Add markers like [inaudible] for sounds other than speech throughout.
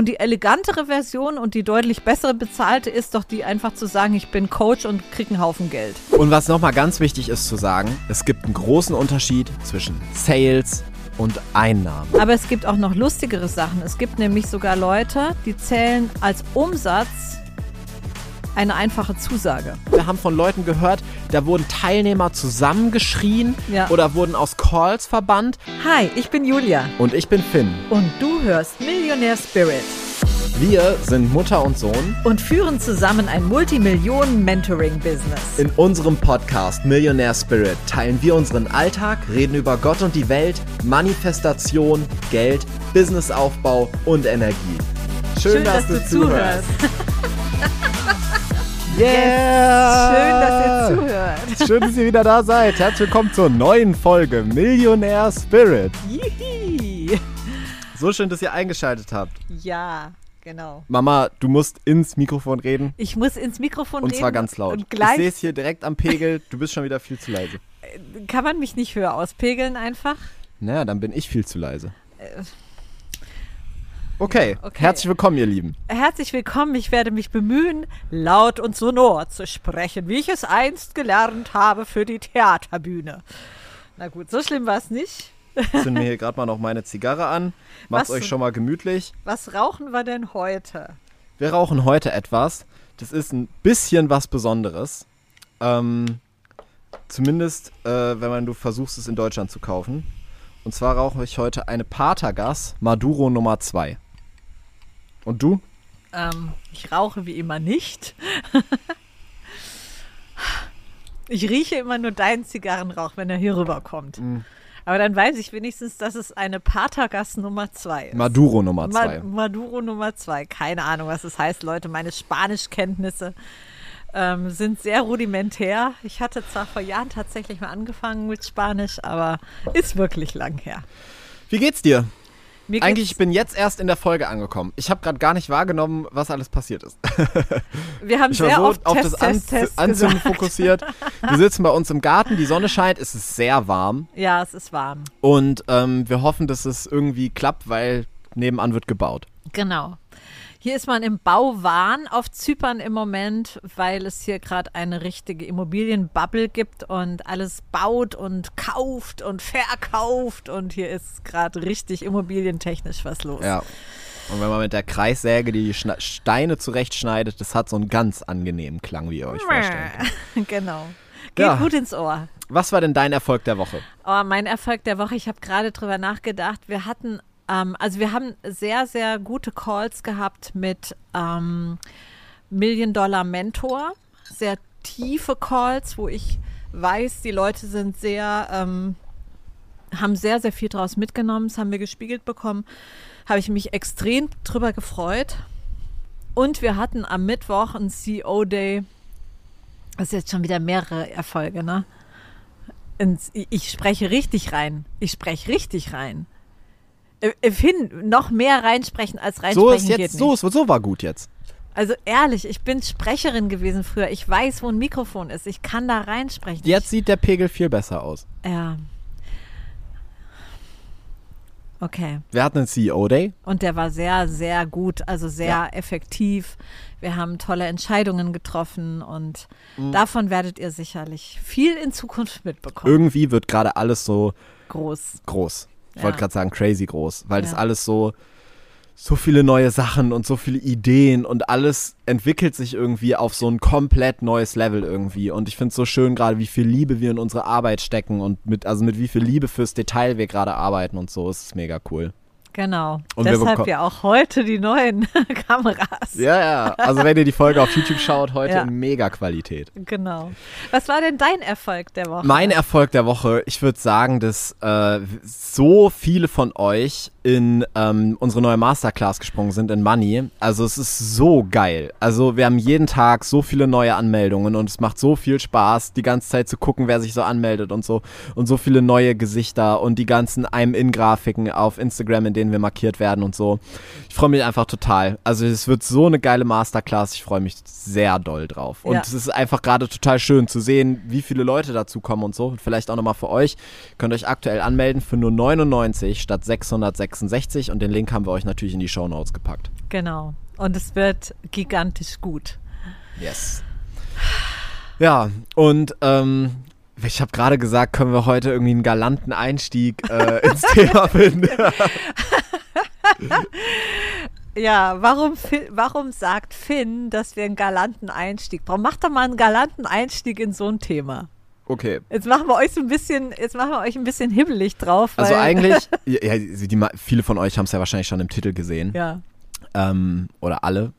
Und die elegantere Version und die deutlich bessere bezahlte ist doch die einfach zu sagen, ich bin Coach und krieg einen Haufen Geld. Und was nochmal ganz wichtig ist zu sagen, es gibt einen großen Unterschied zwischen Sales und Einnahmen. Aber es gibt auch noch lustigere Sachen. Es gibt nämlich sogar Leute, die zählen als Umsatz eine einfache Zusage. Wir haben von Leuten gehört, da wurden Teilnehmer zusammengeschrien Ja. oder wurden aus Calls verbannt. Hi, ich bin Julia Und ich bin Finn. und du hörst Millionär Spirit Wir sind Mutter und Sohn. und führen zusammen ein Multimillionen-Mentoring-Business. In unserem Podcast Millionaire Spirit teilen wir unseren Alltag, reden über Gott und die Welt, Manifestation, Geld, Businessaufbau und Energie. Schön, dass, du, zuhörst. [laughs] Yeah! Schön, dass ihr zuhört. [laughs] Schön, dass ihr wieder da seid. Herzlich willkommen zur neuen Folge Millionaire Spirit. Yihi. So schön, dass ihr eingeschaltet habt. Ja, genau. Mama, du musst ins Mikrofon reden. Ich muss ins Mikrofon Und reden. zwar ganz laut. Und ich gleich sehe es hier direkt am Pegel. Du bist schon wieder viel zu leise. kann man mich nicht höher auspegeln einfach. Naja, dann bin ich viel zu leise. Okay, Okay. herzlich willkommen, ihr Lieben. Herzlich willkommen. Ich werde mich bemühen, laut und sonor zu sprechen, wie ich es einst gelernt habe für die Theaterbühne. Na gut, so schlimm war es nicht. Ich zünde mir hier gerade mal noch meine Zigarre an. Macht's Was- euch schon mal gemütlich. Was rauchen wir denn heute? Wir rauchen heute etwas. Das ist ein bisschen was Besonderes. Ähm, zumindest, äh, wenn man du versuchst, es in Deutschland zu kaufen. Und zwar rauche ich heute eine Patagas Maduro Nummer 2. Und du? Ähm, ich rauche wie immer nicht. [laughs] ich rieche immer nur deinen Zigarrenrauch, wenn er hier rüberkommt. Mm. Aber dann weiß ich wenigstens, dass es eine Patagas Nummer 2 ist. Maduro Nummer Ma 2. Maduro Nummer 2. Keine Ahnung, was das heißt, Leute. Meine Spanischkenntnisse ähm, sind sehr rudimentär. Ich hatte zwar vor Jahren tatsächlich mal angefangen mit Spanisch, aber ist wirklich lang her. Wie geht's dir? Mir Eigentlich, ich bin jetzt erst in der Folge angekommen. Ich habe gerade gar nicht wahrgenommen, was alles passiert ist. [laughs] wir haben Ich sehr so oft auf Test, das An Test, Test Anzünden gesagt. fokussiert. Wir [laughs] sitzen bei uns im Garten, die Sonne scheint, es ist sehr warm. Ja, es ist warm. Und ähm, wir hoffen, dass es irgendwie klappt, weil nebenan wird gebaut. Genau. Hier ist man im Bauwahn auf Zypern im Moment, weil es hier gerade eine richtige Immobilienbubble gibt und alles baut und kauft und verkauft und hier ist gerade richtig immobilientechnisch was los. Ja. Und wenn man mit der Kreissäge die Schna Steine zurechtschneidet, das hat so einen ganz angenehmen Klang, wie ihr euch vorstellen könnt. [laughs] genau. Geht Ja. gut ins Ohr. Was war denn dein Erfolg der Woche? Aber mein Erfolg der Woche, ich habe gerade drüber nachgedacht, wir hatten, ähm, also wir haben sehr, sehr gute Calls gehabt mit ähm, Million Dollar Mentor, sehr tiefe Calls, wo ich weiß, die Leute sind sehr, ähm, haben sehr, sehr viel draus mitgenommen, das haben wir gespiegelt bekommen, habe ich mich extrem drüber gefreut. Und wir hatten am Mittwoch einen CEO-Day, das ist jetzt schon wieder mehrere Erfolge, ne? ich spreche richtig rein. Ich spreche richtig rein. Äh, Finn, noch mehr reinsprechen als reinsprechen So ist geht jetzt, nicht. so, ist, so war gut jetzt. Also ehrlich, ich bin Sprecherin gewesen früher. Ich weiß, wo ein Mikrofon ist. Ich kann da reinsprechen. Jetzt sieht der Pegel viel besser aus. Ja. Okay. Wir hatten einen CEO-Day. Und der war sehr, sehr gut, also sehr Ja. effektiv. Wir haben tolle Entscheidungen getroffen und Mhm. davon werdet ihr sicherlich viel in Zukunft mitbekommen. Irgendwie wird gerade alles so Groß. groß. Ich Ja. wollte gerade sagen crazy groß, weil das Ja. alles so so viele neue Sachen und so viele Ideen und alles entwickelt sich irgendwie auf so ein komplett neues Level irgendwie und ich finde es so schön gerade, wie viel Liebe wir in unsere Arbeit stecken und mit also mit wie viel Liebe fürs Detail wir gerade arbeiten und so ist es mega cool. Genau. Und Deshalb ja auch heute die neuen [laughs] Kameras. Ja, ja, also wenn ihr die Folge auf YouTube schaut, heute Ja. in mega Qualität. Genau. Was war denn dein Erfolg der Woche? Mein Erfolg der Woche, ich würde sagen, dass äh, so viele von euch in ähm, unsere neue Masterclass gesprungen sind in Money. Also es ist so geil. Also wir haben jeden Tag so viele neue Anmeldungen und es macht so viel Spaß, die ganze Zeit zu gucken, wer sich so anmeldet und so. Und so viele neue Gesichter und die ganzen I'm-In-Grafiken auf Instagram, in denen wir markiert werden und so. Ich freue mich einfach total. Also es wird so eine geile Masterclass. Ich freue mich sehr doll drauf. Und Ja. es ist einfach gerade total schön zu sehen, wie viele Leute dazu kommen und so. Und vielleicht auch nochmal für euch. Könnt euch aktuell anmelden für nur 99 statt 666 66 und den Link haben wir euch natürlich in die Show Notes gepackt. Genau. Und es wird gigantisch gut. Yes. Ja, und ähm, ich habe gerade gesagt, können wir heute irgendwie einen galanten Einstieg äh, ins [laughs] Thema finden. [laughs] Ja, warum, warum sagt Finn, dass wir einen galanten Einstieg brauchen? Macht doch mal einen galanten Einstieg in so ein Thema. Okay. Jetzt machen wir euch so ein bisschen, jetzt machen wir euch ein bisschen hibbelig drauf. also eigentlich, [laughs] ja, die, viele von euch haben es ja wahrscheinlich schon im Titel gesehen. Ja. Ähm, oder alle.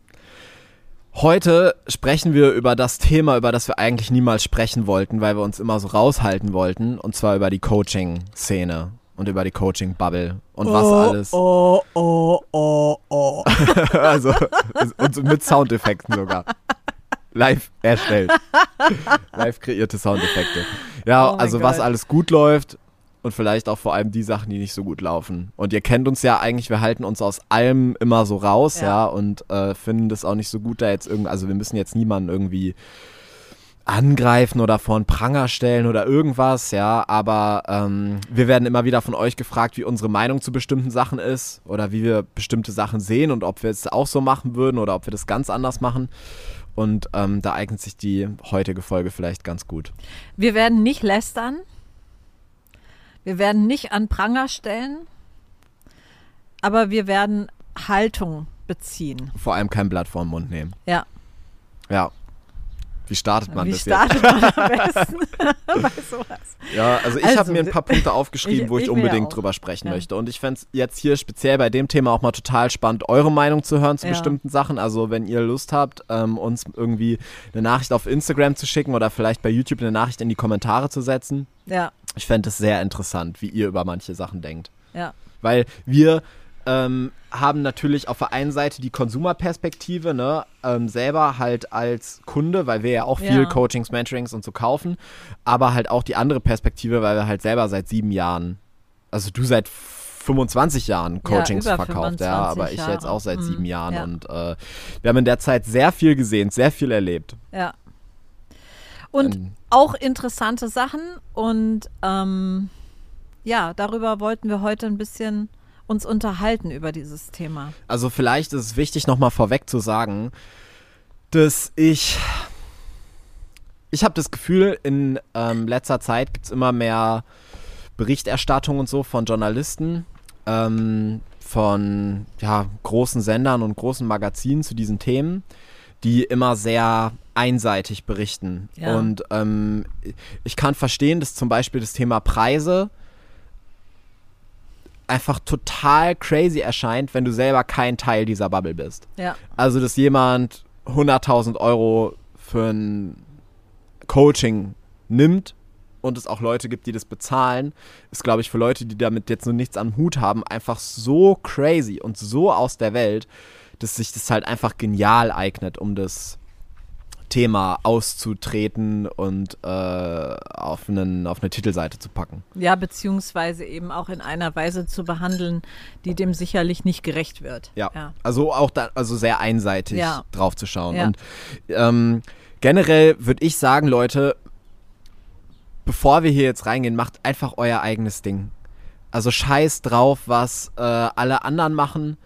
Heute sprechen wir über das Thema, über das wir eigentlich niemals sprechen wollten, weil wir uns immer so raushalten wollten, und zwar über die Coaching-Szene und über die Coaching-Bubble und oh, was alles. Oh, oh, oh, oh. [laughs] also, und mit Soundeffekten sogar. Live erstellt. [laughs] Live kreierte Soundeffekte. Ja, oh also was alles gut läuft und vielleicht auch vor allem die Sachen, die nicht so gut laufen. Und ihr kennt uns ja eigentlich, wir halten uns aus allem immer so raus, ja, ja und äh, finden das auch nicht so gut, da jetzt irgendwie, also wir müssen jetzt niemanden irgendwie angreifen oder vor einen Pranger stellen oder irgendwas, ja, aber ähm, wir werden immer wieder von euch gefragt, wie unsere Meinung zu bestimmten Sachen ist oder wie wir bestimmte Sachen sehen und ob wir es auch so machen würden oder ob wir das ganz anders machen. Und ähm, da eignet sich die heutige Folge vielleicht ganz gut. Wir werden nicht lästern. Wir werden nicht an Pranger stellen. Aber wir werden Haltung beziehen. Vor allem kein Blatt vor den Mund nehmen. Ja. Ja. Wie startet man Wie das startet jetzt? man am [laughs] besten [laughs] bei sowas? Ja, also ich Also, habe mir ein paar Punkte [laughs] aufgeschrieben, ich- wo ich, ich unbedingt drüber sprechen Ja. möchte. Und ich fände es jetzt hier speziell bei dem Thema auch mal total spannend, eure Meinung zu hören zu Ja. bestimmten Sachen. Also wenn ihr Lust habt, ähm, uns irgendwie eine Nachricht auf Instagram zu schicken oder vielleicht bei YouTube eine Nachricht in die Kommentare zu setzen. Ja, Ich fände es sehr interessant, wie ihr über manche Sachen denkt. ja, Weil wir ähm, haben natürlich auf der einen Seite die Konsumerperspektive, ne, ähm, selber halt als Kunde, weil wir ja auch viel Ja. Coachings, Mentorings und so kaufen, aber halt auch die andere Perspektive, weil wir halt selber seit sieben Jahren, also du seit 25 Jahren Coachings über verkauft, ja, 25 aber ich jetzt Jahre. auch seit Mhm, sieben Jahren ja. und äh, wir haben in der Zeit sehr viel gesehen, sehr viel erlebt. ja. Und Ähm, auch interessante Sachen und ähm, ja, darüber wollten wir heute ein bisschen uns unterhalten über dieses Thema. Also vielleicht ist es wichtig, nochmal vorweg zu sagen, dass ich. Ich habe das Gefühl, in ähm, letzter Zeit gibt es immer mehr Berichterstattung und so von Journalisten, ähm, von ja, großen Sendern und großen Magazinen zu diesen Themen, die immer sehr einseitig berichten. Ja. Und ähm, ich kann verstehen, dass zum Beispiel das Thema Preise einfach total crazy erscheint, wenn du selber kein Teil dieser Bubble bist. Ja, Also, dass jemand 100.000 Euro für ein Coaching nimmt und es auch Leute gibt, die das bezahlen, ist, glaube ich, für Leute, die damit jetzt nur nichts am Hut haben, einfach so crazy und so aus der Welt, dass sich das halt einfach genial eignet, um das Thema auszutreten und äh, auf, einen, auf eine Titelseite zu packen. ja, beziehungsweise eben auch in einer Weise zu behandeln, die dem sicherlich nicht gerecht wird. Ja. ja. Also auch da, also sehr einseitig Ja. drauf zu schauen. Ja. Und ähm, generell würde ich sagen, Leute, bevor wir hier jetzt reingehen, macht einfach euer eigenes Ding. Also scheiß drauf, was äh, alle anderen machen.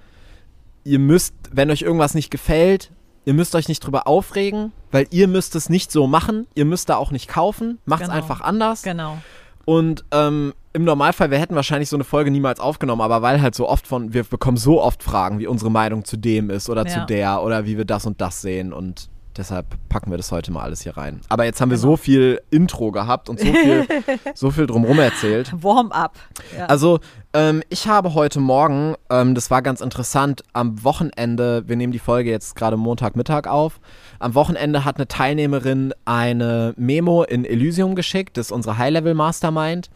Ihr müsst, wenn euch irgendwas nicht gefällt, ihr müsst euch nicht drüber aufregen, weil ihr müsst es nicht so machen. Ihr müsst da auch nicht kaufen. Macht's Genau. einfach anders. Genau. Und ähm, im Normalfall, wir hätten wahrscheinlich so eine Folge niemals aufgenommen, aber weil halt so oft von, wir bekommen so oft Fragen, wie unsere Meinung zu dem ist oder zu Ja. der oder wie wir das und das sehen und deshalb packen wir das heute mal alles hier rein. Aber jetzt haben wir Genau. so viel Intro gehabt und so viel, [laughs] so viel drumherum erzählt. Warm-up. Ja. Also, ähm, ich habe heute Morgen, ähm, das war ganz interessant, am Wochenende, wir nehmen die Folge jetzt gerade Montagmittag auf, am Wochenende hat eine Teilnehmerin eine Memo in Elysium geschickt, das ist unsere High-Level-Mastermind,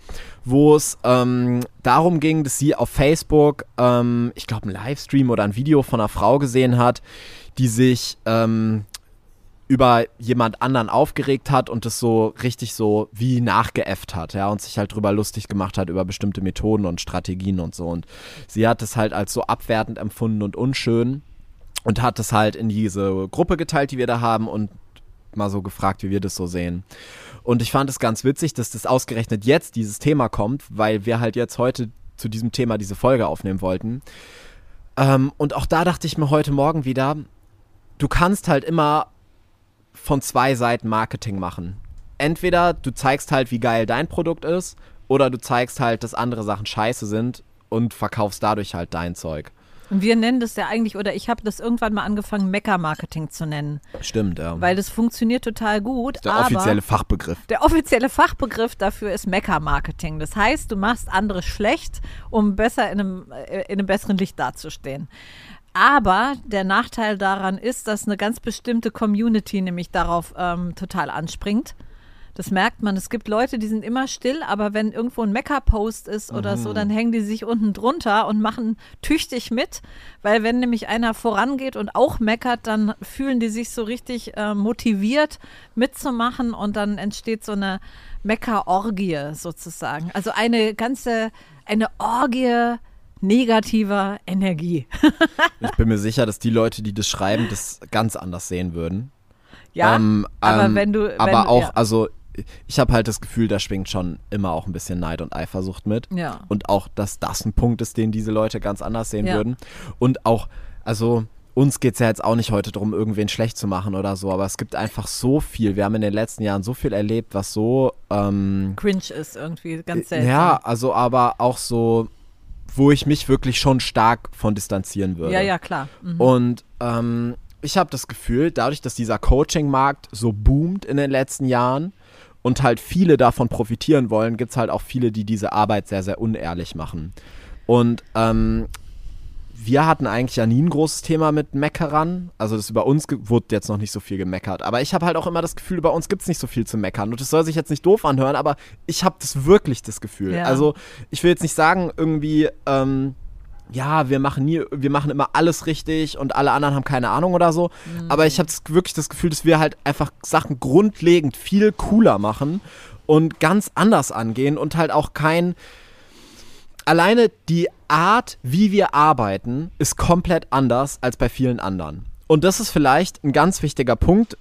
wo es ähm, darum ging, dass sie auf Facebook, ähm, ich glaube, einen Livestream oder ein Video von einer Frau gesehen hat, die sich ähm, über jemand anderen aufgeregt hat und das so richtig so wie nachgeäfft hat, ja, und sich halt drüber lustig gemacht hat über bestimmte Methoden und Strategien und so. Und sie hat es halt als so abwertend empfunden und unschön und hat es halt in diese Gruppe geteilt, die wir da haben und mal so gefragt, wie wir das so sehen. Und ich fand es ganz witzig, dass das ausgerechnet jetzt dieses Thema kommt, weil wir halt jetzt heute zu diesem Thema diese Folge aufnehmen wollten. Ähm, und auch da dachte ich mir heute Morgen wieder, du kannst halt immer von zwei Seiten Marketing machen. Entweder du zeigst halt, wie geil dein Produkt ist, oder du zeigst halt, dass andere Sachen scheiße sind und verkaufst dadurch halt dein Zeug. Und wir nennen das ja eigentlich, oder ich habe das irgendwann mal angefangen, Mecker-Marketing zu nennen. Stimmt, ja. Weil das funktioniert total gut. der offizielle Fachbegriff. Der offizielle Fachbegriff dafür ist Mecker-Marketing. Das heißt, du machst andere schlecht, um besser in einem, äh, in einem besseren Licht dazustehen. Aber der Nachteil daran ist, dass eine ganz bestimmte Community nämlich darauf ähm, total anspringt. Das merkt man. Es gibt Leute, die sind immer still, aber wenn irgendwo ein Mecker-Post ist oder so, dann hängen die sich unten drunter und machen tüchtig mit. Weil wenn nämlich einer vorangeht und auch meckert, dann fühlen die sich so richtig äh, motiviert mitzumachen und dann entsteht so eine Mecker-Orgie sozusagen. Also eine ganze, eine Orgie negativer Energie. [laughs] Ich bin mir sicher, dass die Leute, die das schreiben, das ganz anders sehen würden. Ja, Ähm, aber ähm, wenn du. Wenn, aber auch, ja. also ich habe halt das Gefühl, da schwingt schon immer auch ein bisschen Neid und Eifersucht mit. Ja. Und auch, dass das ein Punkt ist, den diese Leute ganz anders sehen Ja. würden. Und auch, also uns geht es ja jetzt auch nicht heute darum, irgendwen schlecht zu machen oder so, aber es gibt einfach so viel. Wir haben in den letzten Jahren so viel erlebt, was so ähm, Cringe ist irgendwie ganz seltsam. ja, also aber auch so, wo ich mich wirklich schon stark von distanzieren würde. ja, ja, klar. Mhm. Und ähm, ich habe das Gefühl, dadurch, dass dieser Coaching-Markt so boomt in den letzten Jahren und halt viele davon profitieren wollen, gibt es halt auch viele, die diese Arbeit sehr, sehr unehrlich machen. Und ähm, wir hatten eigentlich ja nie ein großes Thema mit Meckerern. Also das über uns wurde jetzt noch nicht so viel gemeckert. Aber ich habe halt auch immer das Gefühl, über uns gibt es nicht so viel zu meckern. Und das soll sich jetzt nicht doof anhören, aber ich habe das wirklich das Gefühl. Ja. Also ich will jetzt nicht sagen, irgendwie, ähm, ja, wir machen nie, wir machen immer alles richtig und alle anderen haben keine Ahnung oder so. Aber ich habe wirklich das Gefühl, dass wir halt einfach Sachen grundlegend viel cooler machen und ganz anders angehen und halt auch kein. Alleine die Art, wie wir arbeiten, ist komplett anders als bei vielen anderen. Und das ist vielleicht ein ganz wichtiger Punkt,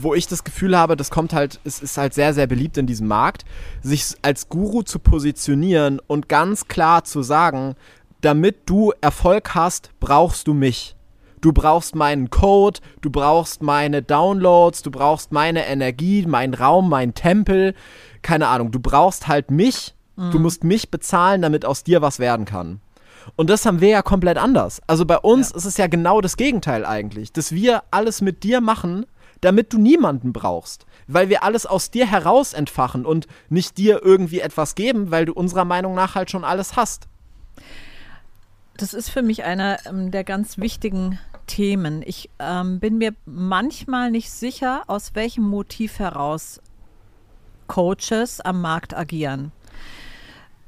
wo ich das Gefühl habe, das kommt halt, es ist halt sehr, sehr beliebt in diesem Markt, sich als Guru zu positionieren und ganz klar zu sagen, damit du Erfolg hast, brauchst du mich. Du brauchst meinen Code, du brauchst meine Downloads, du brauchst meine Energie, meinen Raum, meinen Tempel. Keine Ahnung, du brauchst halt mich. Du musst mich bezahlen, damit aus dir was werden kann. Und das haben wir ja komplett anders. Also bei uns ist es ja genau das Gegenteil eigentlich, dass wir alles mit dir machen, damit du niemanden brauchst, weil wir alles aus dir heraus entfachen und nicht dir irgendwie etwas geben, weil du unserer Meinung nach halt schon alles hast. Das ist für mich einer ähm, der ganz wichtigen Themen. Ich ähm, bin mir manchmal nicht sicher, aus welchem Motiv heraus Coaches am Markt agieren.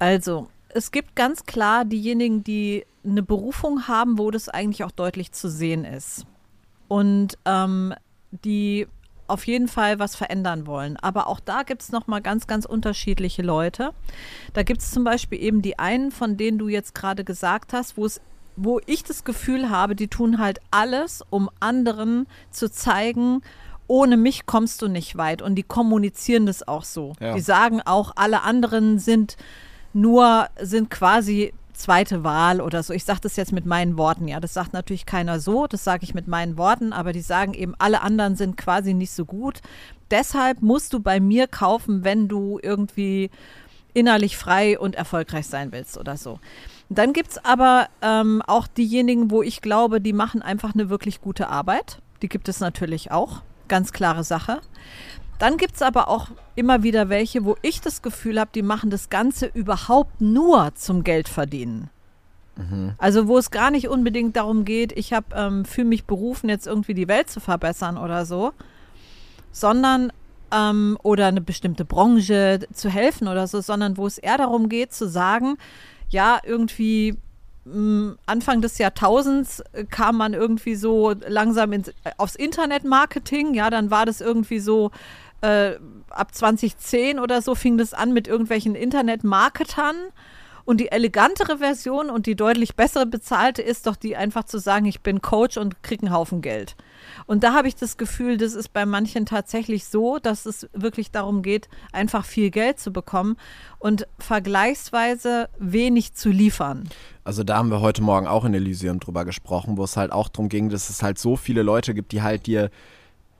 Also, es gibt ganz klar diejenigen, die eine Berufung haben, wo das eigentlich auch deutlich zu sehen ist. Und ähm, die auf jeden Fall was verändern wollen. Aber auch da gibt es nochmal ganz, ganz unterschiedliche Leute. Da gibt es zum Beispiel eben die einen, von denen du jetzt gerade gesagt hast, wo es wo ich das Gefühl habe, die tun halt alles, um anderen zu zeigen, ohne mich kommst du nicht weit. Und die kommunizieren das auch so. Ja. Die sagen auch, alle anderen sind nur, sind quasi zweite Wahl oder so. Ich sage das jetzt mit meinen Worten, ja. Das sagt natürlich keiner so, das sage ich mit meinen Worten, aber die sagen eben, alle anderen sind quasi nicht so gut. Deshalb musst du bei mir kaufen, wenn du irgendwie innerlich frei und erfolgreich sein willst oder so. Dann gibt es aber ähm, auch diejenigen, wo ich glaube, die machen einfach eine wirklich gute Arbeit. Die gibt es natürlich auch. Ganz klare Sache. Dann gibt es aber auch immer wieder welche, wo ich das Gefühl habe, die machen das Ganze überhaupt nur zum Geld verdienen. Also wo es gar nicht unbedingt darum geht, ich habe ähm, fühle mich berufen, jetzt irgendwie die Welt zu verbessern oder so, sondern ähm, oder eine bestimmte Branche zu helfen oder so, sondern wo es eher darum geht zu sagen, ja, irgendwie mh, Anfang des Jahrtausends äh, kam man irgendwie so langsam ins, äh, aufs Internetmarketing, ja, dann war das irgendwie so äh, ab 2010 oder so fing das an mit irgendwelchen Internetmarketern Und die elegantere Version und die deutlich bessere bezahlte ist doch die einfach zu sagen, ich bin Coach und kriege einen Haufen Geld. Und da habe ich das Gefühl, das ist bei manchen tatsächlich so, dass es wirklich darum geht, einfach viel Geld zu bekommen und vergleichsweise wenig zu liefern. Also da haben wir heute Morgen auch in Elysium drüber gesprochen, wo es halt auch darum ging, dass es halt so viele Leute gibt, die halt dir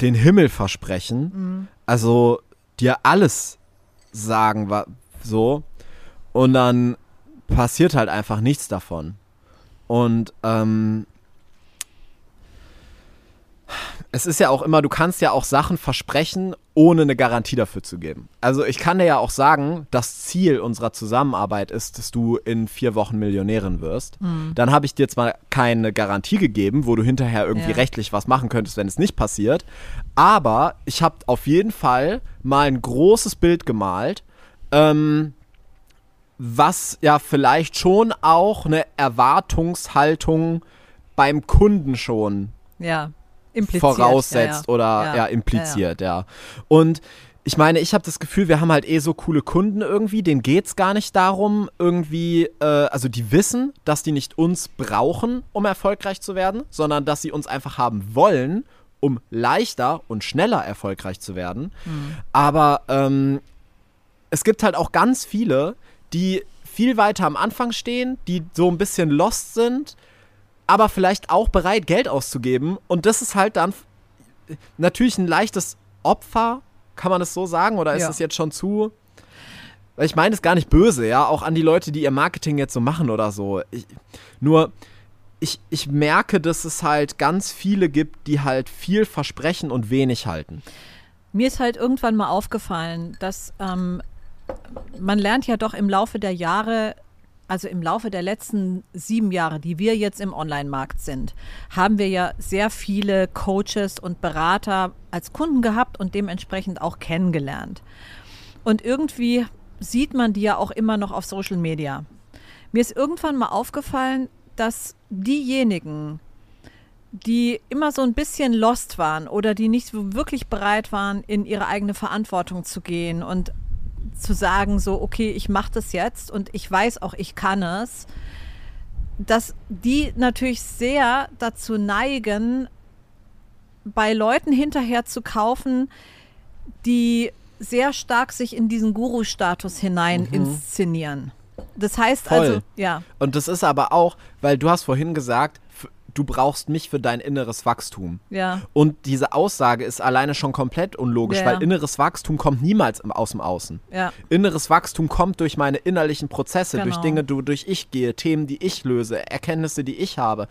den Himmel versprechen. Mhm. Also dir alles sagen, so. Und dann passiert halt einfach nichts davon. Und ähm, es ist ja auch immer, du kannst ja auch Sachen versprechen, ohne eine Garantie dafür zu geben. Also ich kann dir ja auch sagen, das Ziel unserer Zusammenarbeit ist, dass du in vier Wochen Millionärin wirst. Mhm. Dann habe ich dir zwar keine Garantie gegeben, wo du hinterher irgendwie ja. rechtlich was machen könntest, wenn es nicht passiert, aber ich habe auf jeden Fall mal ein großes Bild gemalt, ähm, was ja vielleicht schon auch eine Erwartungshaltung beim Kunden schon ja impliziert. voraussetzt ja, oder ja, ja impliziert, ja. Und ich meine, ich habe das Gefühl, wir haben halt eh so coole Kunden irgendwie, denen geht es gar nicht darum, irgendwie, äh, also die wissen, dass die nicht uns brauchen, um erfolgreich zu werden, sondern dass sie uns einfach haben wollen, um leichter und schneller erfolgreich zu werden. Mhm. Aber ähm, es gibt halt auch ganz viele, die viel weiter am Anfang stehen, die so ein bisschen lost sind, aber vielleicht auch bereit, Geld auszugeben. Und das ist halt dann natürlich ein leichtes Opfer, kann man das so sagen? Oder ist ja. das jetzt schon zu. Ich meine es gar nicht böse, ja, auch an die Leute, die ihr Marketing jetzt so machen oder so. Ich, nur, ich, ich merke, dass es halt ganz viele gibt, die halt viel versprechen und wenig halten. Mir ist halt irgendwann mal aufgefallen, dass ähm, man lernt ja doch im Laufe der Jahre also im Laufe der letzten sieben Jahre, die wir jetzt im Online-Markt sind, haben wir ja sehr viele Coaches und Berater als Kunden gehabt und dementsprechend auch kennengelernt. Und irgendwie sieht man die ja auch immer noch auf Social Media. Mir ist irgendwann mal aufgefallen, dass diejenigen, die immer so ein bisschen lost waren oder die nicht wirklich bereit waren, in ihre eigene Verantwortung zu gehen und zu sagen, so, okay, ich mache das jetzt und ich weiß auch, ich kann es, dass die natürlich sehr dazu neigen, bei Leuten hinterher zu kaufen, die sehr stark sich in diesen Guru-Status hinein mhm. inszenieren. Das heißt Voll. also, ja. Und das ist aber auch, weil du hast vorhin gesagt, du brauchst mich für dein inneres Wachstum. Ja. Und diese Aussage ist alleine schon komplett unlogisch, ja. weil inneres Wachstum kommt niemals aus dem Außen. Ja. Inneres Wachstum kommt durch meine innerlichen Prozesse, genau. durch Dinge, durch ich gehe, Themen, die ich löse, Erkenntnisse, die ich habe.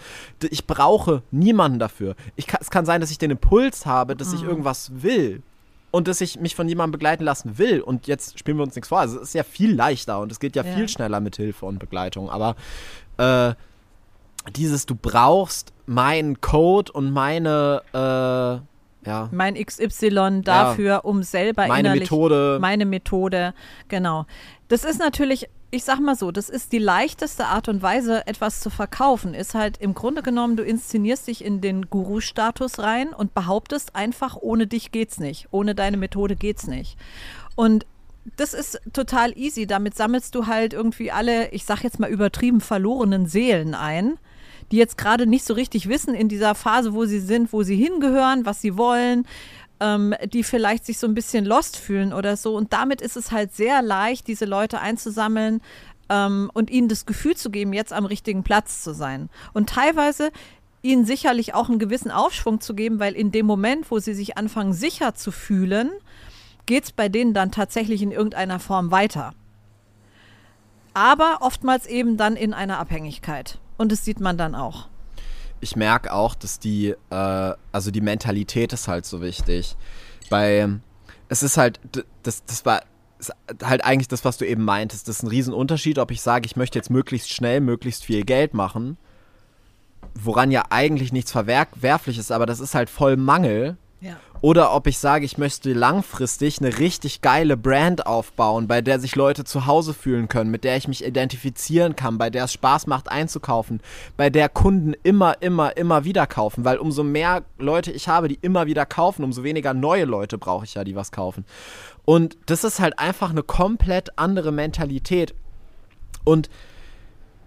Ich brauche niemanden dafür. Kann, es kann sein, dass ich den Impuls habe, dass mhm. ich irgendwas will und dass ich mich von jemandem begleiten lassen will. Und jetzt spielen wir uns nichts vor. Also es ist ja viel leichter und es geht ja, ja. viel schneller mit Hilfe und Begleitung. Aber äh, dieses, du brauchst meinen Code und meine, äh, ja. Mein XY dafür, ja, um selber meine Methode. Meine Methode, genau. Das ist natürlich, ich sag mal so, das ist die leichteste Art und Weise, etwas zu verkaufen. Ist halt im Grunde genommen, du inszenierst dich in den Guru-Status rein und behauptest einfach, ohne dich geht's nicht. Ohne deine Methode geht's nicht. Und das ist total easy. Damit sammelst du halt irgendwie alle, ich sag jetzt mal übertrieben, verlorenen Seelen ein die jetzt gerade nicht so richtig wissen in dieser Phase, wo sie sind, wo sie hingehören, was sie wollen, ähm, die vielleicht sich so ein bisschen lost fühlen oder so. Und damit ist es halt sehr leicht, diese Leute einzusammeln ähm, und ihnen das Gefühl zu geben, jetzt am richtigen Platz zu sein. Und teilweise ihnen sicherlich auch einen gewissen Aufschwung zu geben, weil in dem Moment, wo sie sich anfangen, sicher zu fühlen, geht es bei denen dann tatsächlich in irgendeiner Form weiter. Aber oftmals eben dann in einer Abhängigkeit. Und das sieht man dann auch. Ich merke auch, dass die, äh, also die Mentalität ist halt so wichtig. Bei, es ist halt, das, das war halt eigentlich das, was du eben meintest. Das ist ein Riesenunterschied, ob ich sage, ich möchte jetzt möglichst schnell, möglichst viel Geld machen, woran ja eigentlich nichts verwerflich ist, aber das ist halt voll Mangel. Oder ob ich sage, ich möchte langfristig eine richtig geile Brand aufbauen, bei der sich Leute zu Hause fühlen können, mit der ich mich identifizieren kann, bei der es Spaß macht einzukaufen, bei der Kunden immer, immer, immer wieder kaufen, weil umso mehr Leute ich habe, die immer wieder kaufen, umso weniger neue Leute brauche ich ja, die was kaufen. Und das ist halt einfach eine komplett andere Mentalität. Und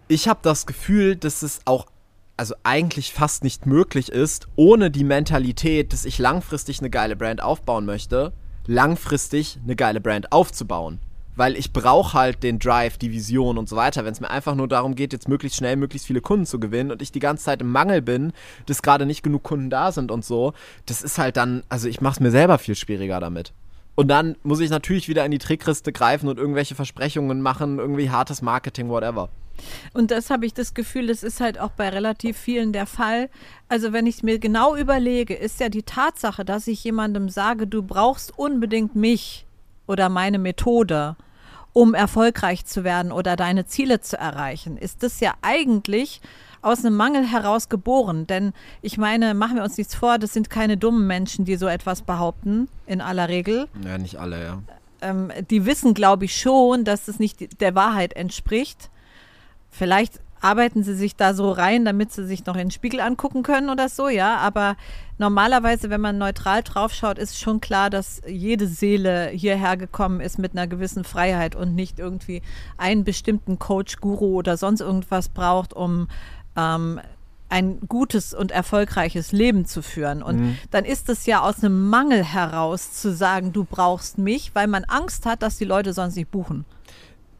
ich habe das Gefühl, dass es auch also eigentlich fast nicht möglich ist, ohne die Mentalität, dass ich langfristig eine geile Brand aufbauen möchte, langfristig eine geile Brand aufzubauen. Weil ich brauche halt den Drive, die Vision und so weiter. Wenn es mir einfach nur darum geht, jetzt möglichst schnell möglichst viele Kunden zu gewinnen und ich die ganze Zeit im Mangel bin, dass gerade nicht genug Kunden da sind und so, das ist halt dann, also ich mache es mir selber viel schwieriger damit. Und dann muss ich natürlich wieder in die Trickkiste greifen und irgendwelche Versprechungen machen, irgendwie hartes Marketing, whatever. Und das habe ich das Gefühl, das ist halt auch bei relativ vielen der Fall. Also wenn ich mir genau überlege, ist ja die Tatsache, dass ich jemandem sage, du brauchst unbedingt mich oder meine Methode, um erfolgreich zu werden oder deine Ziele zu erreichen, ist das ja eigentlich aus einem Mangel heraus geboren. Denn ich meine, machen wir uns nichts vor, das sind keine dummen Menschen, die so etwas behaupten, in aller Regel. Ja, nicht alle, ja. Ähm, die wissen, glaube ich, schon, dass das nicht der Wahrheit entspricht. Vielleicht arbeiten sie sich da so rein, damit sie sich noch in den Spiegel angucken können oder so, ja. Aber normalerweise, wenn man neutral draufschaut, ist schon klar, dass jede Seele hierher gekommen ist mit einer gewissen Freiheit und nicht irgendwie einen bestimmten Coach, Guru oder sonst irgendwas braucht, um ähm, ein gutes und erfolgreiches Leben zu führen. Und mhm. dann ist es ja aus einem Mangel heraus zu sagen, du brauchst mich, weil man Angst hat, dass die Leute sonst nicht buchen.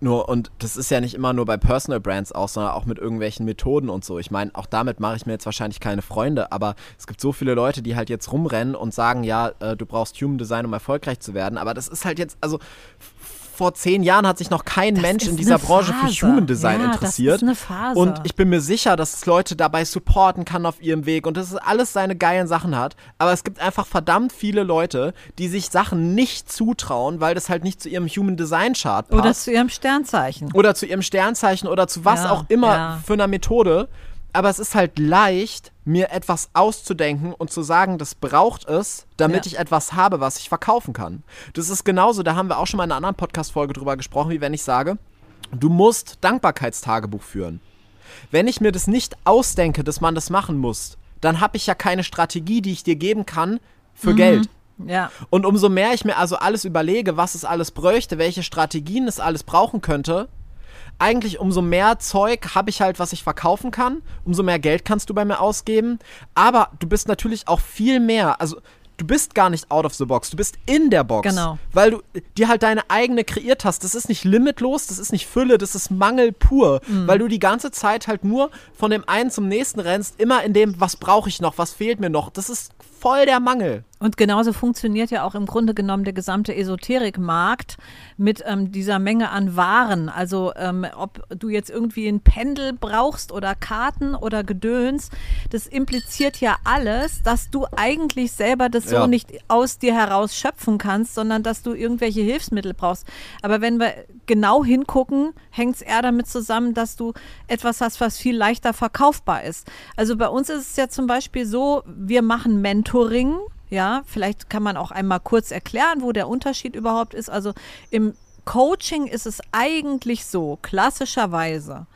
Nur, und das ist ja nicht immer nur bei Personal Brands auch, sondern auch mit irgendwelchen Methoden und so. Ich meine, auch damit mache ich mir jetzt wahrscheinlich keine Freunde, aber es gibt so viele Leute, die halt jetzt rumrennen und sagen, ja, äh, du brauchst Human Design, um erfolgreich zu werden. Aber das ist halt jetzt, also vor zehn Jahren hat sich noch kein das Mensch in dieser Branche für Human Design ja, interessiert. Das ist eine Phase. Und ich bin mir sicher, dass es Leute dabei supporten kann auf ihrem Weg und dass es alles seine geilen Sachen hat. Aber es gibt einfach verdammt viele Leute, die sich Sachen nicht zutrauen, weil das halt nicht zu ihrem Human Design Chart passt. Oder zu ihrem Sternzeichen. Oder zu ihrem Sternzeichen oder zu was ja, auch immer ja. für eine Methode aber es ist halt leicht, mir etwas auszudenken und zu sagen, das braucht es, damit ja. ich etwas habe, was ich verkaufen kann. Das ist genauso, da haben wir auch schon mal in einer anderen Podcast-Folge drüber gesprochen, wie wenn ich sage, du musst Dankbarkeitstagebuch führen. Wenn ich mir das nicht ausdenke, dass man das machen muss, dann habe ich ja keine Strategie, die ich dir geben kann für mhm. Geld. Ja. Und umso mehr ich mir also alles überlege, was es alles bräuchte, welche Strategien es alles brauchen könnte, eigentlich umso mehr Zeug habe ich halt, was ich verkaufen kann, umso mehr Geld kannst du bei mir ausgeben. Aber du bist natürlich auch viel mehr, also du bist gar nicht out of the box, du bist in der Box. Genau. Weil du dir halt deine eigene kreiert hast. Das ist nicht limitlos, das ist nicht Fülle, das ist Mangel pur. Mhm. Weil du die ganze Zeit halt nur von dem einen zum nächsten rennst, immer in dem, was brauche ich noch, was fehlt mir noch. Das ist voll der Mangel. Und genauso funktioniert ja auch im Grunde genommen der gesamte Esoterikmarkt mit ähm, dieser Menge an Waren. Also ähm, ob du jetzt irgendwie ein Pendel brauchst oder Karten oder Gedöns, das impliziert ja alles, dass du eigentlich selber das so ja. nicht aus dir heraus schöpfen kannst, sondern dass du irgendwelche Hilfsmittel brauchst. Aber wenn wir genau hingucken, hängt es eher damit zusammen, dass du etwas hast, was viel leichter verkaufbar ist. Also bei uns ist es ja zum Beispiel so, wir machen Mentoring. Ja, vielleicht kann man auch einmal kurz erklären, wo der Unterschied überhaupt ist. Also im Coaching ist es eigentlich so, klassischerweise,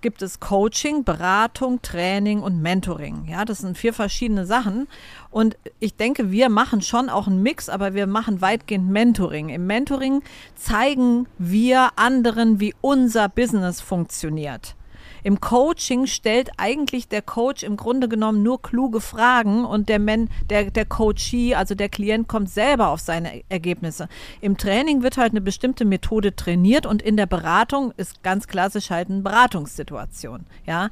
gibt es Coaching, Beratung, Training und Mentoring. Ja, das sind vier verschiedene Sachen. Und ich denke, wir machen schon auch einen Mix, aber wir machen weitgehend Mentoring. Im Mentoring zeigen wir anderen, wie unser Business funktioniert. Im Coaching stellt eigentlich der Coach im Grunde genommen nur kluge Fragen und der, Men, der, der Coachee, also der Klient, kommt selber auf seine Ergebnisse. Im Training wird halt eine bestimmte Methode trainiert und in der Beratung ist ganz klassisch halt eine Beratungssituation. Ja,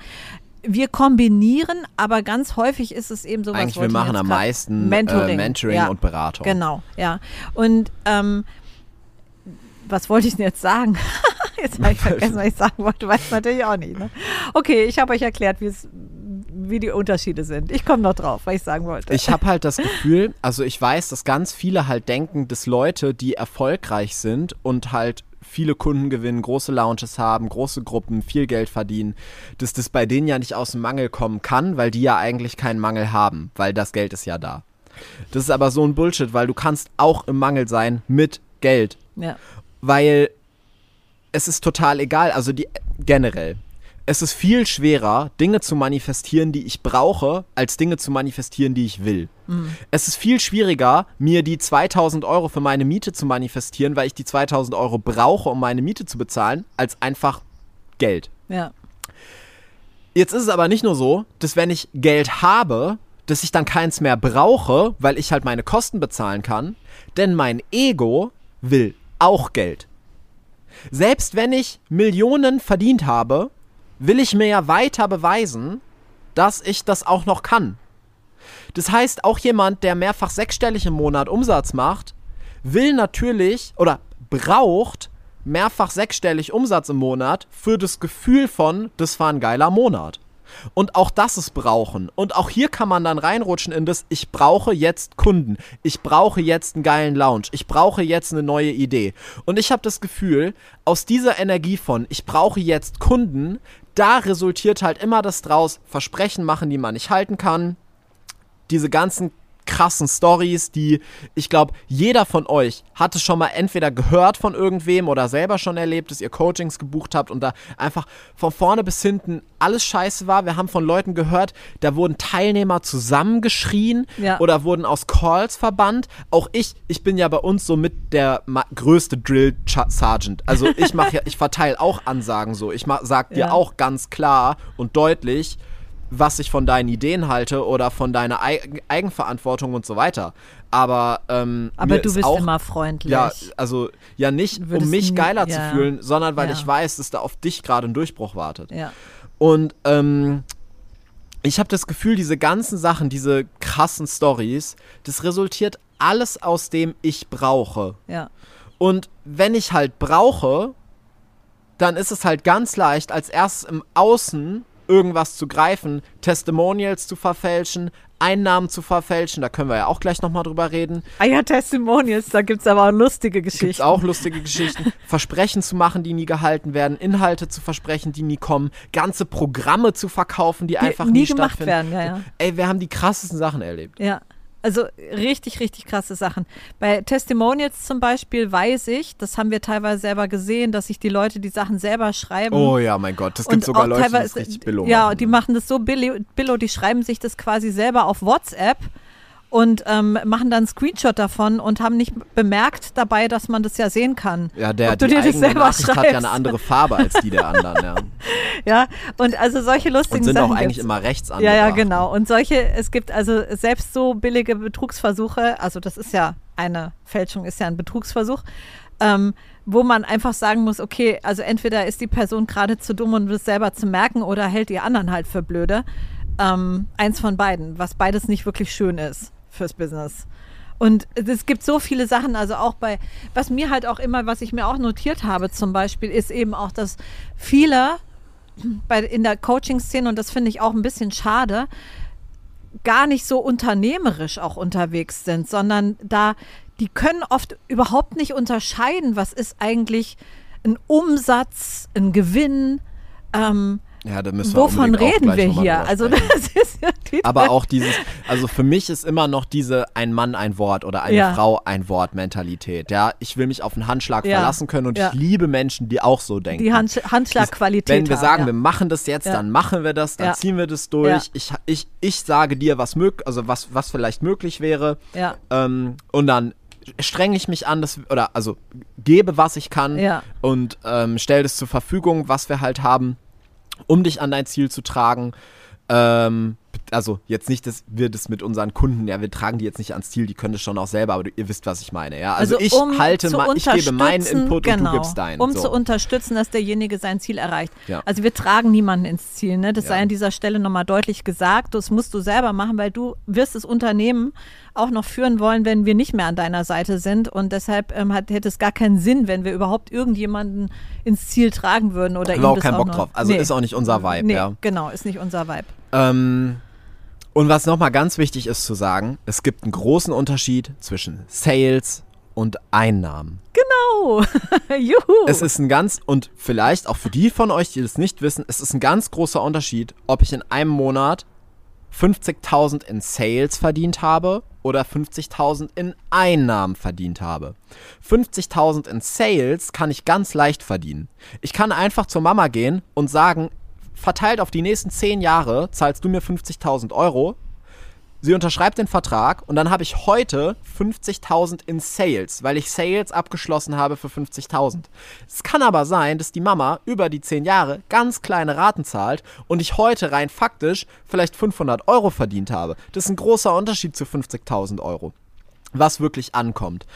wir kombinieren, aber ganz häufig ist es eben so. Eigentlich, wir machen am meisten Mentoring, äh, Mentoring ja, und Beratung. Genau, ja. Und ähm, was wollte ich denn jetzt sagen? [laughs] [laughs] jetzt habe ich vergessen, was ich sagen wollte. Weiß natürlich auch nicht. Ne? Okay, ich habe euch erklärt, wie es wie die Unterschiede sind. Ich komme noch drauf, was ich sagen wollte. Ich habe halt das Gefühl, also ich weiß, dass ganz viele halt denken, dass Leute, die erfolgreich sind und halt viele Kunden gewinnen, große Lounges haben, große Gruppen, viel Geld verdienen, dass das bei denen ja nicht aus dem Mangel kommen kann, weil die ja eigentlich keinen Mangel haben, weil das Geld ist ja da. Das ist aber so ein Bullshit, weil du kannst auch im Mangel sein mit Geld. Ja weil es ist total egal, also die generell. Es ist viel schwerer, Dinge zu manifestieren, die ich brauche, als Dinge zu manifestieren, die ich will. Mhm. Es ist viel schwieriger, mir die 2000 Euro für meine Miete zu manifestieren, weil ich die 2000 Euro brauche, um meine Miete zu bezahlen, als einfach Geld. Ja. Jetzt ist es aber nicht nur so, dass wenn ich Geld habe, dass ich dann keins mehr brauche, weil ich halt meine Kosten bezahlen kann, denn mein Ego will auch Geld. Selbst wenn ich Millionen verdient habe, will ich mir ja weiter beweisen, dass ich das auch noch kann. Das heißt, auch jemand, der mehrfach sechsstellig im Monat Umsatz macht, will natürlich oder braucht mehrfach sechsstellig Umsatz im Monat für das Gefühl von, das war ein geiler Monat. Und auch das ist brauchen. Und auch hier kann man dann reinrutschen in das, ich brauche jetzt Kunden. Ich brauche jetzt einen geilen Lounge. Ich brauche jetzt eine neue Idee. Und ich habe das Gefühl, aus dieser Energie von, ich brauche jetzt Kunden, da resultiert halt immer das draus, Versprechen machen, die man nicht halten kann. Diese ganzen krassen Stories, die ich glaube, jeder von euch hat es schon mal entweder gehört von irgendwem oder selber schon erlebt, dass ihr Coachings gebucht habt und da einfach von vorne bis hinten alles scheiße war. Wir haben von Leuten gehört, da wurden Teilnehmer zusammengeschrien Ja. oder wurden aus Calls verbannt. Auch ich, ich bin ja bei uns so mit der größte Drill Sergeant. Also ich mache ja, ich verteile auch Ansagen so. Ich mach, sag dir Ja. auch ganz klar und deutlich, was ich von deinen Ideen halte oder von deiner Eig Eigenverantwortung und so weiter. Aber, ähm, Aber du ist bist auch, immer freundlich. Ja, also ja nicht, Du um würdest mich nie- geiler ja. zu fühlen, sondern weil Ja. ich weiß, dass da auf dich gerade ein Durchbruch wartet. ja. Und ähm, ich habe das Gefühl, diese ganzen Sachen, diese krassen Stories, das resultiert alles aus dem ich brauche. ja. Und wenn ich halt brauche, dann ist es halt ganz leicht, als erstes im Außen irgendwas zu greifen, Testimonials zu verfälschen, Einnahmen zu verfälschen, da können wir ja auch gleich nochmal drüber reden. Ah ja, Testimonials, da gibt es aber auch lustige Gibt's Geschichten. auch lustige Geschichten, [laughs] Versprechen zu machen, die nie gehalten werden, Inhalte zu versprechen, die nie kommen, ganze Programme zu verkaufen, die, Die einfach nie nie, gemacht stattfinden. werden, ja, ja. Ey, wir haben die krassesten Sachen erlebt. Ja, also richtig, richtig krasse Sachen. Bei Testimonials zum Beispiel weiß ich, das haben wir teilweise selber gesehen, dass sich die Leute die Sachen selber schreiben. Oh ja, mein Gott, das gibt sogar Leute, die das richtig billo Ja, machen. die machen das so billo, billo, die schreiben sich das quasi selber auf WhatsApp und ähm, machen dann einen Screenshot davon und haben nicht bemerkt dabei, dass man das ja sehen kann. Ja, der, Ob du die dir das selber Nachricht hat ja schreibst. eine andere Farbe als die der anderen, ja. [laughs] Ja, und also solche lustigen Und sind Sachen auch eigentlich gibt's. immer rechts Ja, ja, angebracht. genau. Und solche, es gibt also selbst so billige Betrugsversuche, also das ist ja eine Fälschung, ist ja ein Betrugsversuch, ähm, wo man einfach sagen muss, okay, also entweder ist die Person gerade zu dumm, um das selber zu merken, oder hält die anderen halt für blöde. Ähm, eins von beiden, was beides nicht wirklich schön ist fürs Business. Und es gibt so viele Sachen, also auch bei, was mir halt auch immer, was ich mir auch notiert habe zum Beispiel, ist eben auch, dass viele bei, in der Coaching-Szene, und das finde ich auch ein bisschen schade, gar nicht so unternehmerisch auch unterwegs sind, sondern da, die können oft überhaupt nicht unterscheiden, was ist eigentlich ein Umsatz, ein Gewinn, ähm, Ja, da müssen wir wovon reden wir hier? Also das ist ja die Aber auch dieses, also für mich ist immer noch diese ein Mann ein Wort oder eine Ja. Frau ein Wort Mentalität. Ja, ich will mich auf einen Handschlag Ja. verlassen können und ich liebe Menschen, die auch so denken. die Handsch Handschlagqualität. Wenn wir sagen, wir machen das jetzt, dann machen wir das, dann ziehen wir das durch. Ich, ich, ich sage dir, was mög also was, was vielleicht möglich wäre. Ja. Ähm, und dann strenge ich mich an, dass, oder also gebe, was ich kann und ähm, stelle das zur Verfügung, was wir halt haben, um dich an dein Ziel zu tragen. Ähm, also jetzt nicht, dass wir das mit unseren Kunden, ja, wir tragen die jetzt nicht ans Ziel, die können das schon auch selber, aber du, ihr wisst, was ich meine, ja. Also, ich um halte, zu ma- ich gebe meinen Input genau, und du gibst deinen. Um so. zu unterstützen, dass derjenige sein Ziel erreicht. Ja. Also wir tragen niemanden ins Ziel. Ne? Das Ja. sei an dieser Stelle nochmal deutlich gesagt. Das musst du selber machen, weil du wirst das Unternehmen auch noch führen wollen, wenn wir nicht mehr an deiner Seite sind. Und deshalb ähm, hat, hätte es gar keinen Sinn, wenn wir überhaupt irgendjemanden ins Ziel tragen würden oder wir auch keinen Bock noch- drauf. Also Nee. ist auch nicht unser Vibe, Nee, ja. genau, ist nicht unser Vibe. Ähm, und was nochmal ganz wichtig ist zu sagen, es gibt einen großen Unterschied zwischen Sales und Einnahmen. Oh, [laughs] juhu. Es ist ein ganz, und vielleicht auch für die von euch, die das nicht wissen, es ist ein ganz großer Unterschied, ob ich in einem Monat 50.000 in Sales verdient habe oder 50.000 in Einnahmen verdient habe. 50.000 in Sales kann ich ganz leicht verdienen. Ich kann einfach zur Mama gehen und sagen, verteilt auf die nächsten 10 Jahre zahlst du mir 50.000 Euro. Sie unterschreibt den Vertrag und dann habe ich heute 50.000 in Sales, weil ich Sales abgeschlossen habe für 50.000. Es kann aber sein, dass die Mama über die 10 Jahre ganz kleine Raten zahlt und ich heute rein faktisch vielleicht 500 Euro verdient habe. Das ist ein großer Unterschied zu 50.000 Euro, was wirklich ankommt.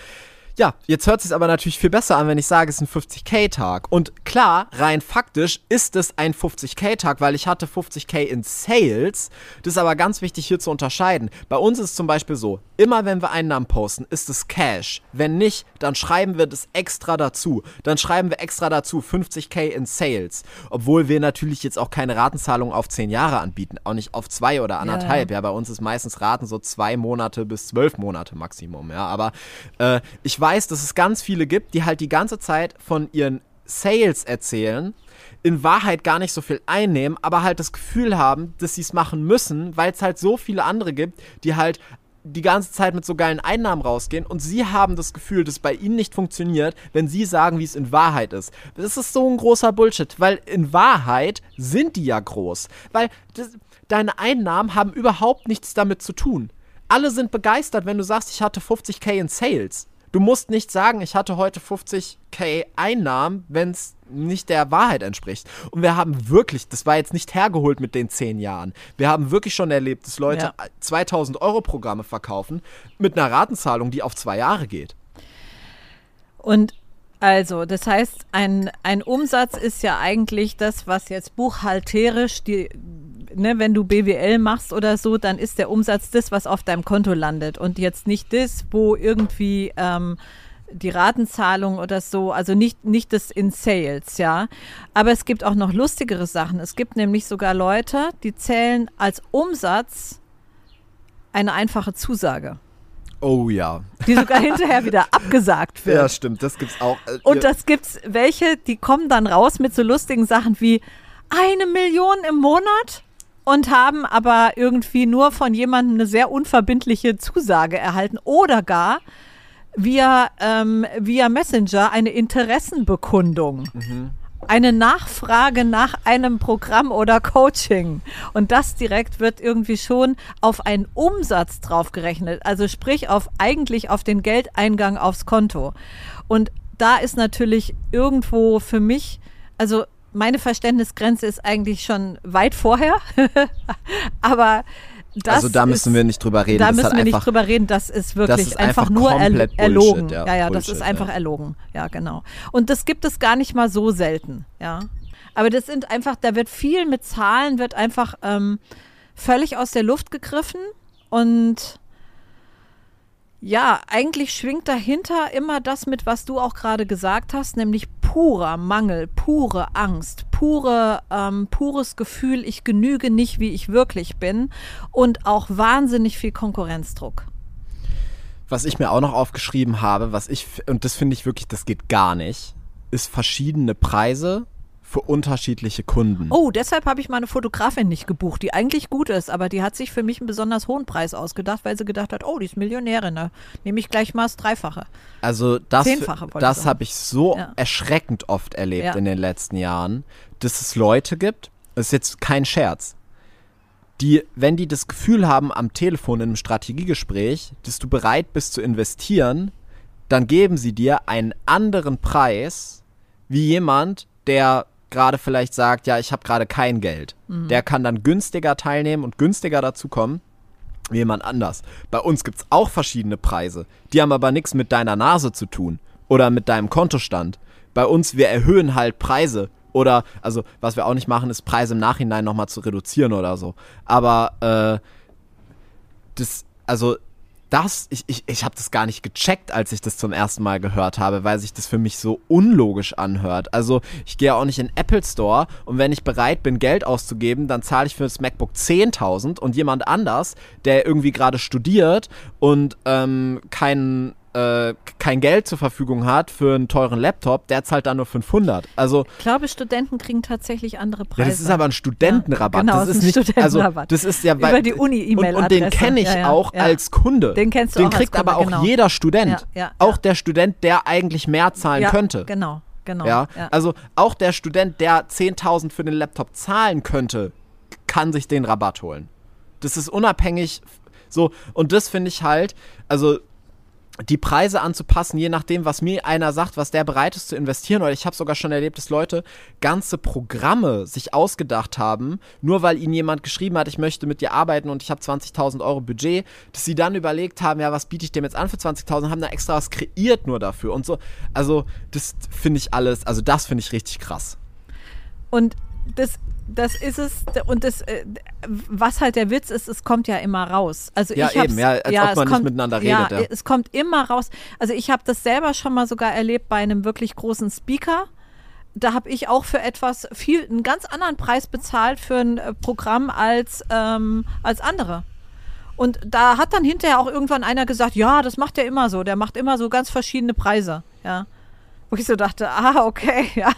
Ja, jetzt hört es aber natürlich viel besser an, wenn ich sage, es ist ein 50k-Tag. Und klar, rein faktisch ist es ein 50k-Tag, weil ich hatte 50k in Sales. Das ist aber ganz wichtig hier zu unterscheiden. Bei uns ist es zum Beispiel so, immer wenn wir Einnahmen posten, ist es Cash. Wenn nicht, dann schreiben wir das extra dazu. Dann schreiben wir extra dazu 50k in Sales. Obwohl wir natürlich jetzt auch keine Ratenzahlung auf 10 Jahre anbieten. Auch nicht auf zwei oder anderthalb. Ja, ja bei uns ist meistens Raten so zwei Monate bis zwölf Monate Maximum. Ja, aber äh, ich weiß, dass es ganz viele gibt, die halt die ganze Zeit von ihren Sales erzählen, in Wahrheit gar nicht so viel einnehmen, aber halt das Gefühl haben, dass sie es machen müssen, weil es halt so viele andere gibt, die halt die ganze Zeit mit so geilen Einnahmen rausgehen und sie haben das Gefühl, dass bei ihnen nicht funktioniert, wenn sie sagen, wie es in Wahrheit ist. Das ist so ein großer Bullshit, weil in Wahrheit sind die ja groß. Weil das, deine Einnahmen haben überhaupt nichts damit zu tun. Alle sind begeistert, wenn du sagst, ich hatte 50k in Sales. Du musst nicht sagen, ich hatte heute 50k Einnahmen, wenn es nicht der Wahrheit entspricht. Und wir haben wirklich, das war jetzt nicht hergeholt mit den zehn Jahren, wir haben wirklich schon erlebt, dass Leute ja. 2000 Euro Programme verkaufen mit einer Ratenzahlung, die auf zwei Jahre geht. Und also, das heißt, ein, ein Umsatz ist ja eigentlich das, was jetzt buchhalterisch die, ne, wenn du BWL machst oder so, dann ist der Umsatz das, was auf deinem Konto landet und jetzt nicht das, wo irgendwie ähm, die Ratenzahlung oder so, also nicht, nicht das in Sales, ja. Aber es gibt auch noch lustigere Sachen. Es gibt nämlich sogar Leute, die zählen als Umsatz eine einfache Zusage. Oh ja. Die sogar hinterher wieder [laughs] abgesagt wird. Ja, stimmt, das gibt's auch. Äh, Und das gibt's welche, die kommen dann raus mit so lustigen Sachen wie eine Million im Monat und haben aber irgendwie nur von jemandem eine sehr unverbindliche Zusage erhalten oder gar via, ähm, via Messenger eine Interessenbekundung. Mhm. Eine Nachfrage nach einem Programm oder Coaching. Und das direkt wird irgendwie schon auf einen Umsatz draufgerechnet. Also sprich auf eigentlich auf den Geldeingang aufs Konto. Und da ist natürlich irgendwo für mich, also meine Verständnisgrenze ist eigentlich schon weit vorher. [laughs] Aber das also da müssen ist, wir nicht drüber reden. Da das müssen wir nicht drüber reden. Das ist wirklich das ist einfach, einfach, nur erlo erlogen. Ja, ja, ja Bullshit, das ist einfach ja. erlogen. Ja, genau. Und das gibt es gar nicht mal so selten. Ja, aber das sind einfach, da wird viel mit Zahlen, wird einfach ähm, völlig aus der Luft gegriffen und ja, eigentlich schwingt dahinter immer das mit, was du auch gerade gesagt hast, nämlich purer Mangel, pure Angst, pure, ähm, pures Gefühl, ich genüge nicht, wie ich wirklich bin und auch wahnsinnig viel Konkurrenzdruck. Was ich mir auch noch aufgeschrieben habe, was ich, und das finde ich wirklich, das geht gar nicht, ist verschiedene Preise für unterschiedliche Kunden. Oh, deshalb habe ich meine Fotografin nicht gebucht, die eigentlich gut ist, aber die hat sich für mich einen besonders hohen Preis ausgedacht, weil sie gedacht hat, oh, die ist Millionärin, ne? nehme ich gleich mal das Dreifache. Also das, das habe ich so ja. erschreckend oft erlebt ja. in den letzten Jahren, dass es Leute gibt, das ist jetzt kein Scherz, die, wenn die das Gefühl haben am Telefon in einem Strategiegespräch, dass du bereit bist zu investieren, dann geben sie dir einen anderen Preis wie jemand, der gerade vielleicht sagt, ja, ich habe gerade kein Geld. Mhm. Der kann dann günstiger teilnehmen und günstiger dazukommen wie jemand anders. Bei uns gibt es auch verschiedene Preise. Die haben aber nichts mit deiner Nase zu tun oder mit deinem Kontostand. Bei uns, wir erhöhen halt Preise. Oder, also, was wir auch nicht machen, ist Preise im Nachhinein nochmal zu reduzieren oder so. Aber, äh, das, also, das, ich, ich, ich habe das gar nicht gecheckt, als ich das zum ersten Mal gehört habe, weil sich das für mich so unlogisch anhört. Also ich gehe auch nicht in Apple Store und wenn ich bereit bin, Geld auszugeben, dann zahle ich für das MacBook 10.000 und jemand anders, der irgendwie gerade studiert und ähm, keinen äh, kein Geld zur Verfügung hat für einen teuren Laptop, der zahlt dann nur 500. Also ich glaube, Studenten kriegen tatsächlich andere Preise. Ja, das ist aber ein Studentenrabatt. Ja, genau, das ist ein nicht, also das ist ja über die Uni E-Mail und, und den kenne ich ja, auch als Kunde. Den kennst du Den auch kriegt Kunde, aber auch genau. jeder Student. Auch der Student, der eigentlich mehr zahlen könnte. Genau. Genau, ja? Also auch der Student, der 10.000 für den Laptop zahlen könnte, kann sich den Rabatt holen. Das ist unabhängig So, und das finde ich halt, also die Preise anzupassen, je nachdem, was mir einer sagt, was der bereit ist zu investieren. Oder ich habe sogar schon erlebt, dass Leute ganze Programme sich ausgedacht haben, nur weil ihnen jemand geschrieben hat, ich möchte mit dir arbeiten und ich habe 20.000 Euro Budget, dass sie dann überlegt haben, ja, was biete ich dem jetzt an für 20.000, haben da extra was kreiert nur dafür und so. Also, das finde ich alles, also das finde ich richtig krass. Und das das ist es und das äh, was halt der Witz ist, es kommt ja immer raus. Also ja, ich eben, ja, als ja, ob man kommt, nicht miteinander redet. Ja, Ja, es kommt immer raus. Also ich habe das selber schon mal sogar erlebt bei einem wirklich großen Speaker. Da habe ich auch für etwas viel einen ganz anderen Preis bezahlt für ein äh, Programm als ähm, als andere. Und da hat dann hinterher auch irgendwann einer gesagt, ja, das macht er immer so. Der macht immer so ganz verschiedene Preise. Ja. Wo ich so dachte, ah, okay, [laughs] ja,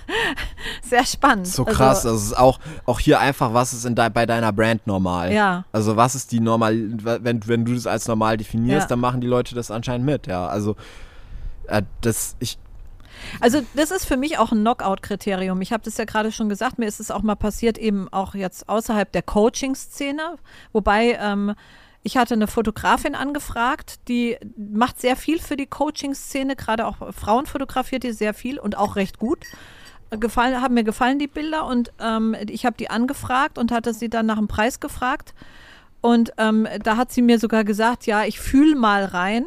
sehr spannend. So krass, Also, also ist auch, auch hier einfach, was ist in de bei deiner Brand normal? Ja. Also was ist die normal, wenn, wenn du das als normal definierst, Ja. dann machen die Leute das anscheinend mit, ja. Also äh, das, ich, Also das ist für mich auch ein Knockout-Kriterium. Ich habe das ja gerade schon gesagt, mir ist es auch mal passiert, eben auch jetzt außerhalb der Coaching-Szene. Wobei ähm, ich hatte eine Fotografin angefragt, die macht sehr viel für die Coaching-Szene, gerade auch Frauen fotografiert die sehr viel und auch recht gut. Gefallen, haben mir gefallen die Bilder und ähm, ich habe die angefragt und hatte sie dann nach dem Preis gefragt. Und ähm, da hat sie mir sogar gesagt, ja, ich fühle mal rein.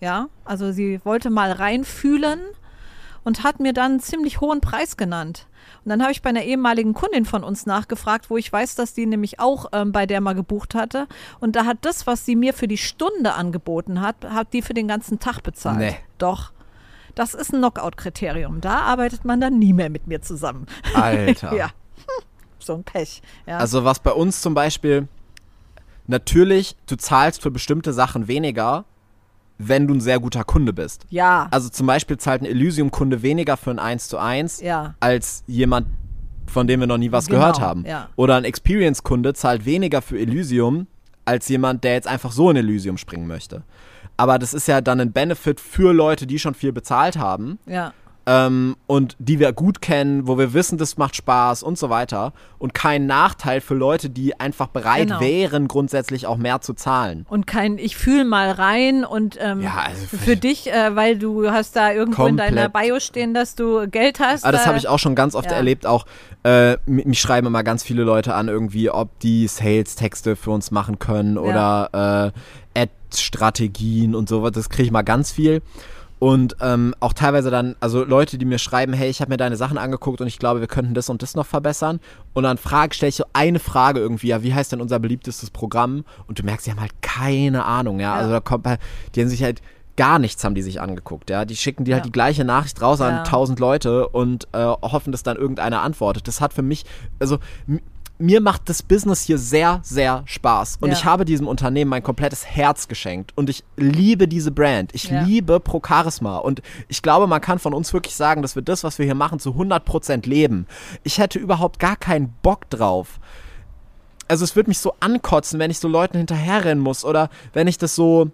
Ja, also sie wollte mal reinfühlen und hat mir dann einen ziemlich hohen Preis genannt. Und dann habe ich bei einer ehemaligen Kundin von uns nachgefragt, wo ich weiß, dass die nämlich auch ähm, bei der mal gebucht hatte. Und da hat das, was sie mir für die Stunde angeboten hat, hat die für den ganzen Tag bezahlt. Nee. Doch. Das ist ein Knockout-Kriterium. Da arbeitet man dann nie mehr mit mir zusammen. Alter. [laughs] ja. Hm, [laughs] So ein Pech. Ja. Also was bei uns zum Beispiel, natürlich, du zahlst für bestimmte Sachen weniger, wenn du ein sehr guter Kunde bist. ja. Also zum Beispiel zahlt ein Elysium-Kunde weniger für ein 1 zu 1 Ja. als jemand, von dem wir noch nie was Genau, gehört haben. ja. Oder ein Experience-Kunde zahlt weniger für Elysium als jemand, der jetzt einfach so in Elysium springen möchte. Aber das ist ja dann ein Benefit für Leute, die schon viel bezahlt haben ja. Ähm, und die wir gut kennen, wo wir wissen, das macht Spaß und so weiter. Und kein Nachteil für Leute, die einfach bereit Genau. wären, grundsätzlich auch mehr zu zahlen. Und kein, ich fühle mal rein und ähm, Ja, also für dich, äh, weil du hast da irgendwo in deiner Komplett. Bio stehen, dass du Geld hast. Aber das äh, habe ich auch schon ganz oft ja. erlebt. Auch äh, mi- mich schreiben immer ganz viele Leute an, irgendwie, ob die Sales-Texte für uns machen können oder äh, Ad-Strategien und sowas. Das kriege ich mal ganz viel. Und ähm, auch teilweise dann, also Leute, die mir schreiben, hey, ich habe mir deine Sachen angeguckt und ich glaube, wir könnten das und das noch verbessern. Und dann frage, stelle ich so eine Frage irgendwie, ja, wie heißt denn unser beliebtestes Programm? Und du merkst, die haben halt keine Ahnung, ja. Ja. Also da kommt halt, die haben sich halt gar nichts haben die sich angeguckt, ja. Die schicken dir halt Ja. die gleiche Nachricht raus an tausend Leute und äh, hoffen, dass dann irgendeiner antwortet. Das hat für mich, also mir macht das Business hier sehr, sehr Spaß. Und Ja. ich habe diesem Unternehmen mein komplettes Herz geschenkt. Und ich liebe diese Brand. Ich Ja. liebe Pro Charisma. Und ich glaube, man kann von uns wirklich sagen, dass wir das, was wir hier machen, zu 100% leben. Ich hätte überhaupt gar keinen Bock drauf. Also es würde mich so ankotzen, wenn ich so Leuten hinterherrennen muss oder wenn ich das so,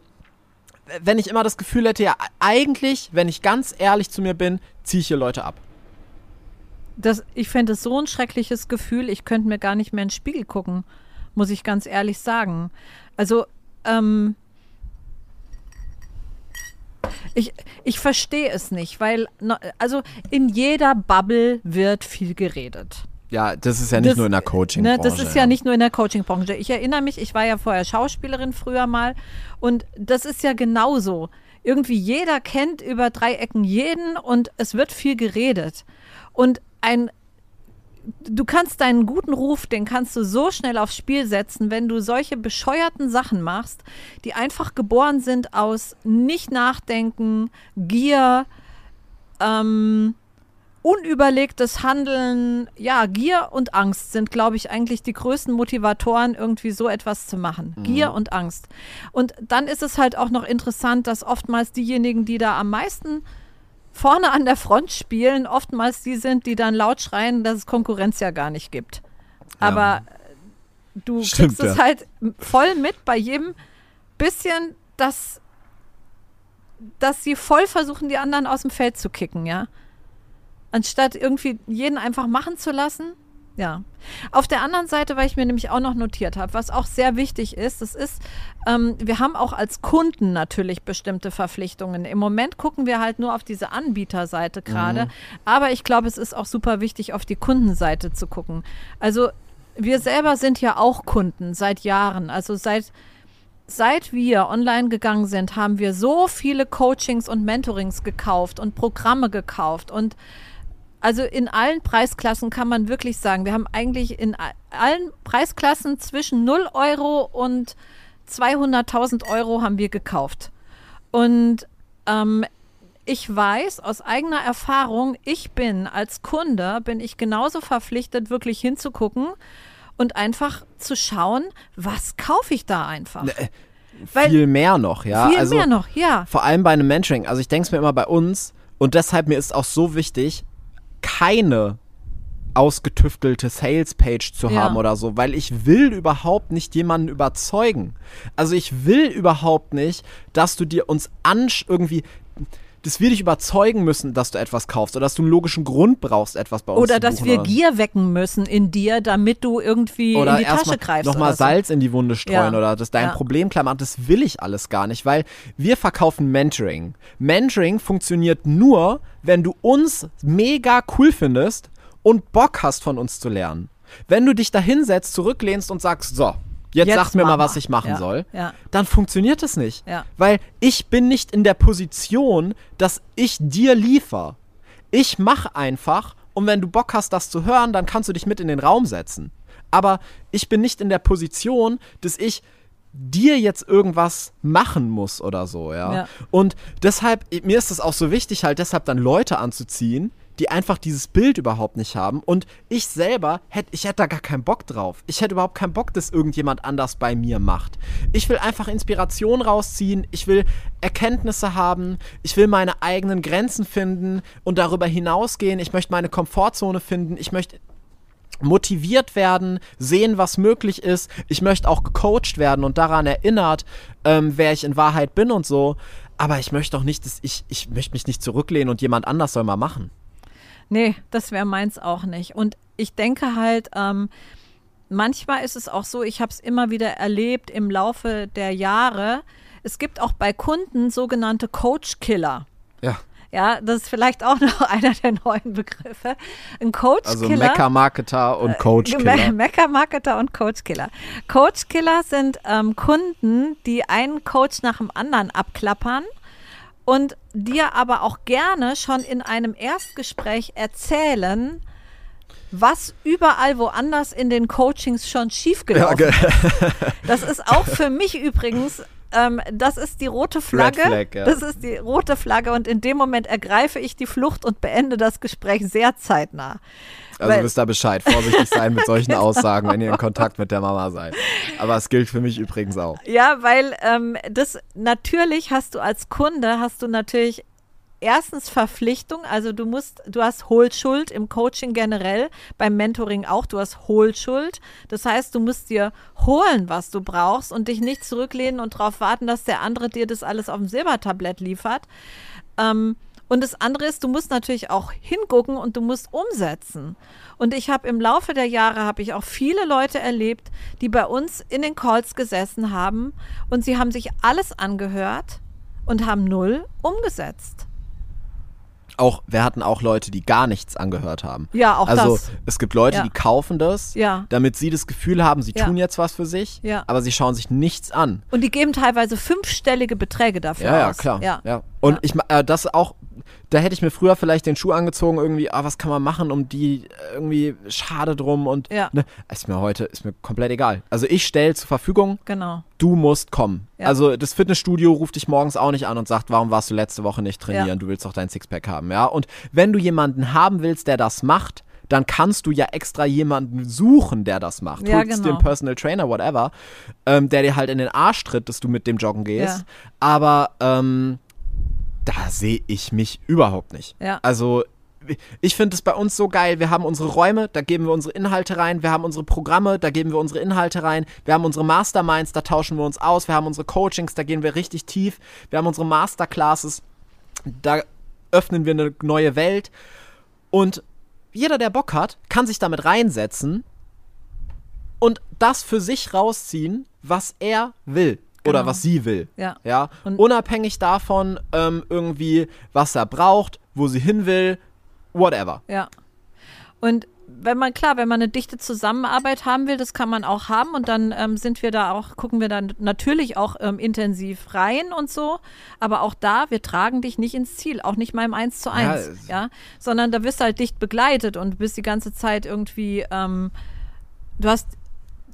wenn ich immer das Gefühl hätte, ja, eigentlich, wenn ich ganz ehrlich zu mir bin, ziehe ich hier Leute ab. Das, ich fände es so ein schreckliches Gefühl, ich könnte mir gar nicht mehr in den Spiegel gucken, muss ich ganz ehrlich sagen. Also, ähm, ich, ich verstehe es nicht, weil, also in jeder Bubble wird viel geredet. Ja, das ist ja nicht Das- nur in der Coaching-Branche. Ne, das ist ja, nicht nur in der Coaching-Branche. Ich erinnere mich, ich war ja vorher Schauspielerin früher mal und das ist ja genauso. Irgendwie jeder kennt über drei Ecken jeden und es wird viel geredet. Und ein du kannst deinen guten Ruf, den kannst du so schnell aufs Spiel setzen, wenn du solche bescheuerten Sachen machst, die einfach geboren sind aus nicht nachdenken, Gier, ähm, unüberlegtes Handeln, ja, Gier und Angst sind, glaube ich, eigentlich die größten Motivatoren, irgendwie so etwas zu machen. Gier und Angst. Und dann ist es halt auch noch interessant, dass oftmals diejenigen, die da am meisten vorne an der Front spielen, oftmals die sind, die dann laut schreien, dass es Konkurrenz ja gar nicht gibt. Aber du Stimmt, kriegst es ja. halt voll mit bei jedem bisschen, dass, dass sie voll versuchen, die anderen aus dem Feld zu kicken, ja. Anstatt irgendwie jeden einfach machen zu lassen, Ja. Auf der anderen Seite, weil ich mir nämlich auch noch notiert habe, was auch sehr wichtig ist, das ist, ähm, wir haben auch als Kunden natürlich bestimmte Verpflichtungen. Im Moment gucken wir halt nur auf diese Anbieterseite gerade, mhm. aber ich glaube, es ist auch super wichtig, auf die Kundenseite zu gucken. Also wir selber sind ja auch Kunden seit Jahren, also seit Seit wir online gegangen sind, haben wir so viele Coachings und Mentorings gekauft und Programme gekauft und also in allen Preisklassen kann man wirklich sagen, wir haben eigentlich in allen Preisklassen zwischen 0 Euro und 200.000 Euro haben wir gekauft. Und ähm, ich weiß aus eigener Erfahrung, ich bin als Kunde, bin ich genauso verpflichtet, wirklich hinzugucken und einfach zu schauen, was kaufe ich da einfach. Nee. Weil viel mehr noch, ja. Viel also, mehr noch, ja. Vor allem bei einem Mentoring. Also ich denke es mir immer bei uns und deshalb mir ist auch so wichtig, keine ausgetüftelte Sales-Page zu ja. haben oder so, weil ich will überhaupt nicht jemanden überzeugen. Also ich will überhaupt nicht, dass du dir uns irgendwie dass wir dich überzeugen müssen, dass du etwas kaufst oder dass du einen logischen Grund brauchst, etwas bei uns oder zu buchen. Oder dass wir Gier wecken müssen in dir, damit du irgendwie oder in die Tasche greifst. Nochmal so. Salz in die Wunde streuen ja. oder dass dein ja. Problem klar macht. Das will ich alles gar nicht, weil wir verkaufen Mentoring. Mentoring funktioniert nur, wenn du uns mega cool findest und Bock hast von uns zu lernen. Wenn du dich da hinsetzt, zurücklehnst und sagst, so, jetzt, jetzt sag mir mal, was ich machen ja, soll, ja. dann funktioniert es nicht. Ja. Weil ich bin nicht in der Position, dass ich dir liefer. Ich mache einfach und wenn du Bock hast, das zu hören, dann kannst du dich mit in den Raum setzen. Aber ich bin nicht in der Position, dass ich dir jetzt irgendwas machen muss oder so, ja. ja. Und deshalb, mir ist es auch so wichtig, halt deshalb dann Leute anzuziehen, die einfach dieses Bild überhaupt nicht haben. Und ich selber hätte, ich hätte da gar keinen Bock drauf. Ich hätte überhaupt keinen Bock, dass irgendjemand anders bei mir macht. Ich will einfach Inspiration rausziehen. Ich will Erkenntnisse haben. Ich will meine eigenen Grenzen finden und darüber hinausgehen. Ich möchte meine Komfortzone finden. Ich möchte motiviert werden, sehen, was möglich ist. Ich möchte auch gecoacht werden und daran erinnert, ähm, wer ich in Wahrheit bin und so. Aber ich möchte auch nicht, dass ich, ich möchte mich nicht zurücklehnen und jemand anders soll mal machen. Nee, das wäre meins auch nicht. Und ich denke halt, ähm, manchmal ist es auch so, ich habe es immer wieder erlebt im Laufe der Jahre. Es gibt auch bei Kunden sogenannte Coach-Killer. Ja. Ja, das ist vielleicht auch [laughs] noch einer der neuen Begriffe. Ein Coach-Killer. Also Mecker-Marketer und äh, Coach-Killer. Me Mecker-Marketer und Coach-Killer. Coach-Killer sind ähm, Kunden, die einen Coach nach dem anderen abklappern und dir aber auch gerne schon in einem Erstgespräch erzählen, was überall woanders in den Coachings schon schiefgelaufen ja, okay. ist. Das ist auch für mich übrigens, ähm, das ist die rote Flagge. Flag, ja. Das ist die rote Flagge und in dem Moment ergreife ich die Flucht und beende das Gespräch sehr zeitnah. Also wisst ihr Bescheid, vorsichtig sein mit solchen [laughs] genau. Aussagen, wenn ihr in Kontakt mit der Mama seid. Aber es gilt für mich übrigens auch. Ja, weil ähm, das natürlich hast du als Kunde, hast du natürlich erstens Verpflichtung, also du musst, du hast Hohlschuld im Coaching generell, beim Mentoring auch, du hast Hohlschuld. Das heißt, du musst dir holen, was du brauchst und dich nicht zurücklehnen und darauf warten, dass der andere dir das alles auf dem Silbertablett liefert. Ähm, und das andere ist, du musst natürlich auch hingucken und du musst umsetzen. Und ich habe im Laufe der Jahre habe ich auch viele Leute erlebt, die bei uns in den Calls gesessen haben und sie haben sich alles angehört und haben null umgesetzt auch, wir hatten auch Leute, die gar nichts angehört haben. Ja, auch also, das. es gibt Leute, ja. die kaufen das, ja. damit sie das Gefühl haben, sie ja. tun jetzt was für sich, aber sie schauen sich nichts an. Und die geben teilweise fünfstellige Beträge dafür ja, aus. Ja, klar. Ja. Ja. Und ich, äh, das auch da hätte ich mir früher vielleicht den Schuh angezogen, irgendwie, ah, was kann man machen, um die irgendwie schade drum und ja. ne, ist mir heute, ist mir komplett egal. Also ich stelle zur Verfügung, genau. du musst kommen. Ja. Also das Fitnessstudio ruft dich morgens auch nicht an und sagt, warum warst du letzte Woche nicht trainieren, ja. du willst doch dein Sixpack haben, ja. Und wenn du jemanden haben willst, der das macht, dann kannst du ja extra jemanden suchen, der das macht. Ja, Holst genau. den Personal Trainer, whatever, ähm, der dir halt in den Arsch tritt, dass du mit dem joggen gehst. Ja. Aber ähm, da sehe ich mich überhaupt nicht. Ja. Also ich finde es bei uns so geil. Wir haben unsere Räume, da geben wir unsere Inhalte rein. Wir haben unsere Programme, da geben wir unsere Inhalte rein. Wir haben unsere Masterminds, da tauschen wir uns aus. Wir haben unsere Coachings, da gehen wir richtig tief. Wir haben unsere Masterclasses, da öffnen wir eine neue Welt. Und jeder, der Bock hat, kann sich damit reinsetzen und das für sich rausziehen, was er will. Oder Genau. was sie will. Ja. Ja. Und- Unabhängig davon, ähm, irgendwie, was er braucht, wo sie hin will, whatever. Ja. Und wenn man, klar, wenn man eine dichte Zusammenarbeit haben will, das kann man auch haben und dann ähm, sind wir da auch, gucken wir dann natürlich auch ähm, intensiv rein und so. Aber auch da, wir tragen dich nicht ins Ziel, auch nicht mal im 1 zu 1, es- ja. Sondern da wirst du halt dicht begleitet und bist die ganze Zeit irgendwie, ähm, du hast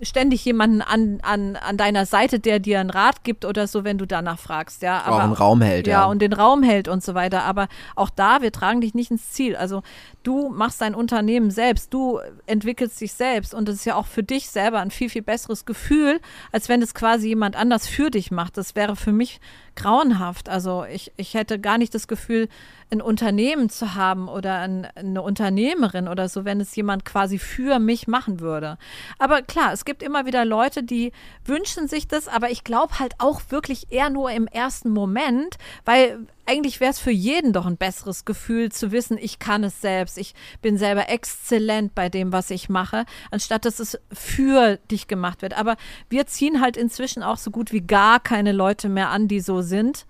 ständig jemanden an, an, an deiner Seite, der dir einen Rat gibt oder so, wenn du danach fragst, ja. Auch einen Raum hält, ja. ja. und den Raum hält und so weiter. Aber auch da, wir tragen dich nicht ins Ziel. Also du machst dein Unternehmen selbst, du entwickelst dich selbst und das ist ja auch für dich selber ein viel, viel besseres Gefühl, als wenn es quasi jemand anders für dich macht. Das wäre für mich grauenhaft. Also ich, ich hätte gar nicht das Gefühl, ein Unternehmen zu haben oder ein, eine Unternehmerin oder so, wenn es jemand quasi für mich machen würde. Aber klar, es gibt immer wieder Leute, die wünschen sich das, aber ich glaube halt auch wirklich eher nur im ersten Moment, weil eigentlich wäre es für jeden doch ein besseres Gefühl zu wissen, ich kann es selbst, ich bin selber exzellent bei dem, was ich mache, anstatt dass es für dich gemacht wird. Aber wir ziehen halt inzwischen auch so gut wie gar keine Leute mehr an, die so sind.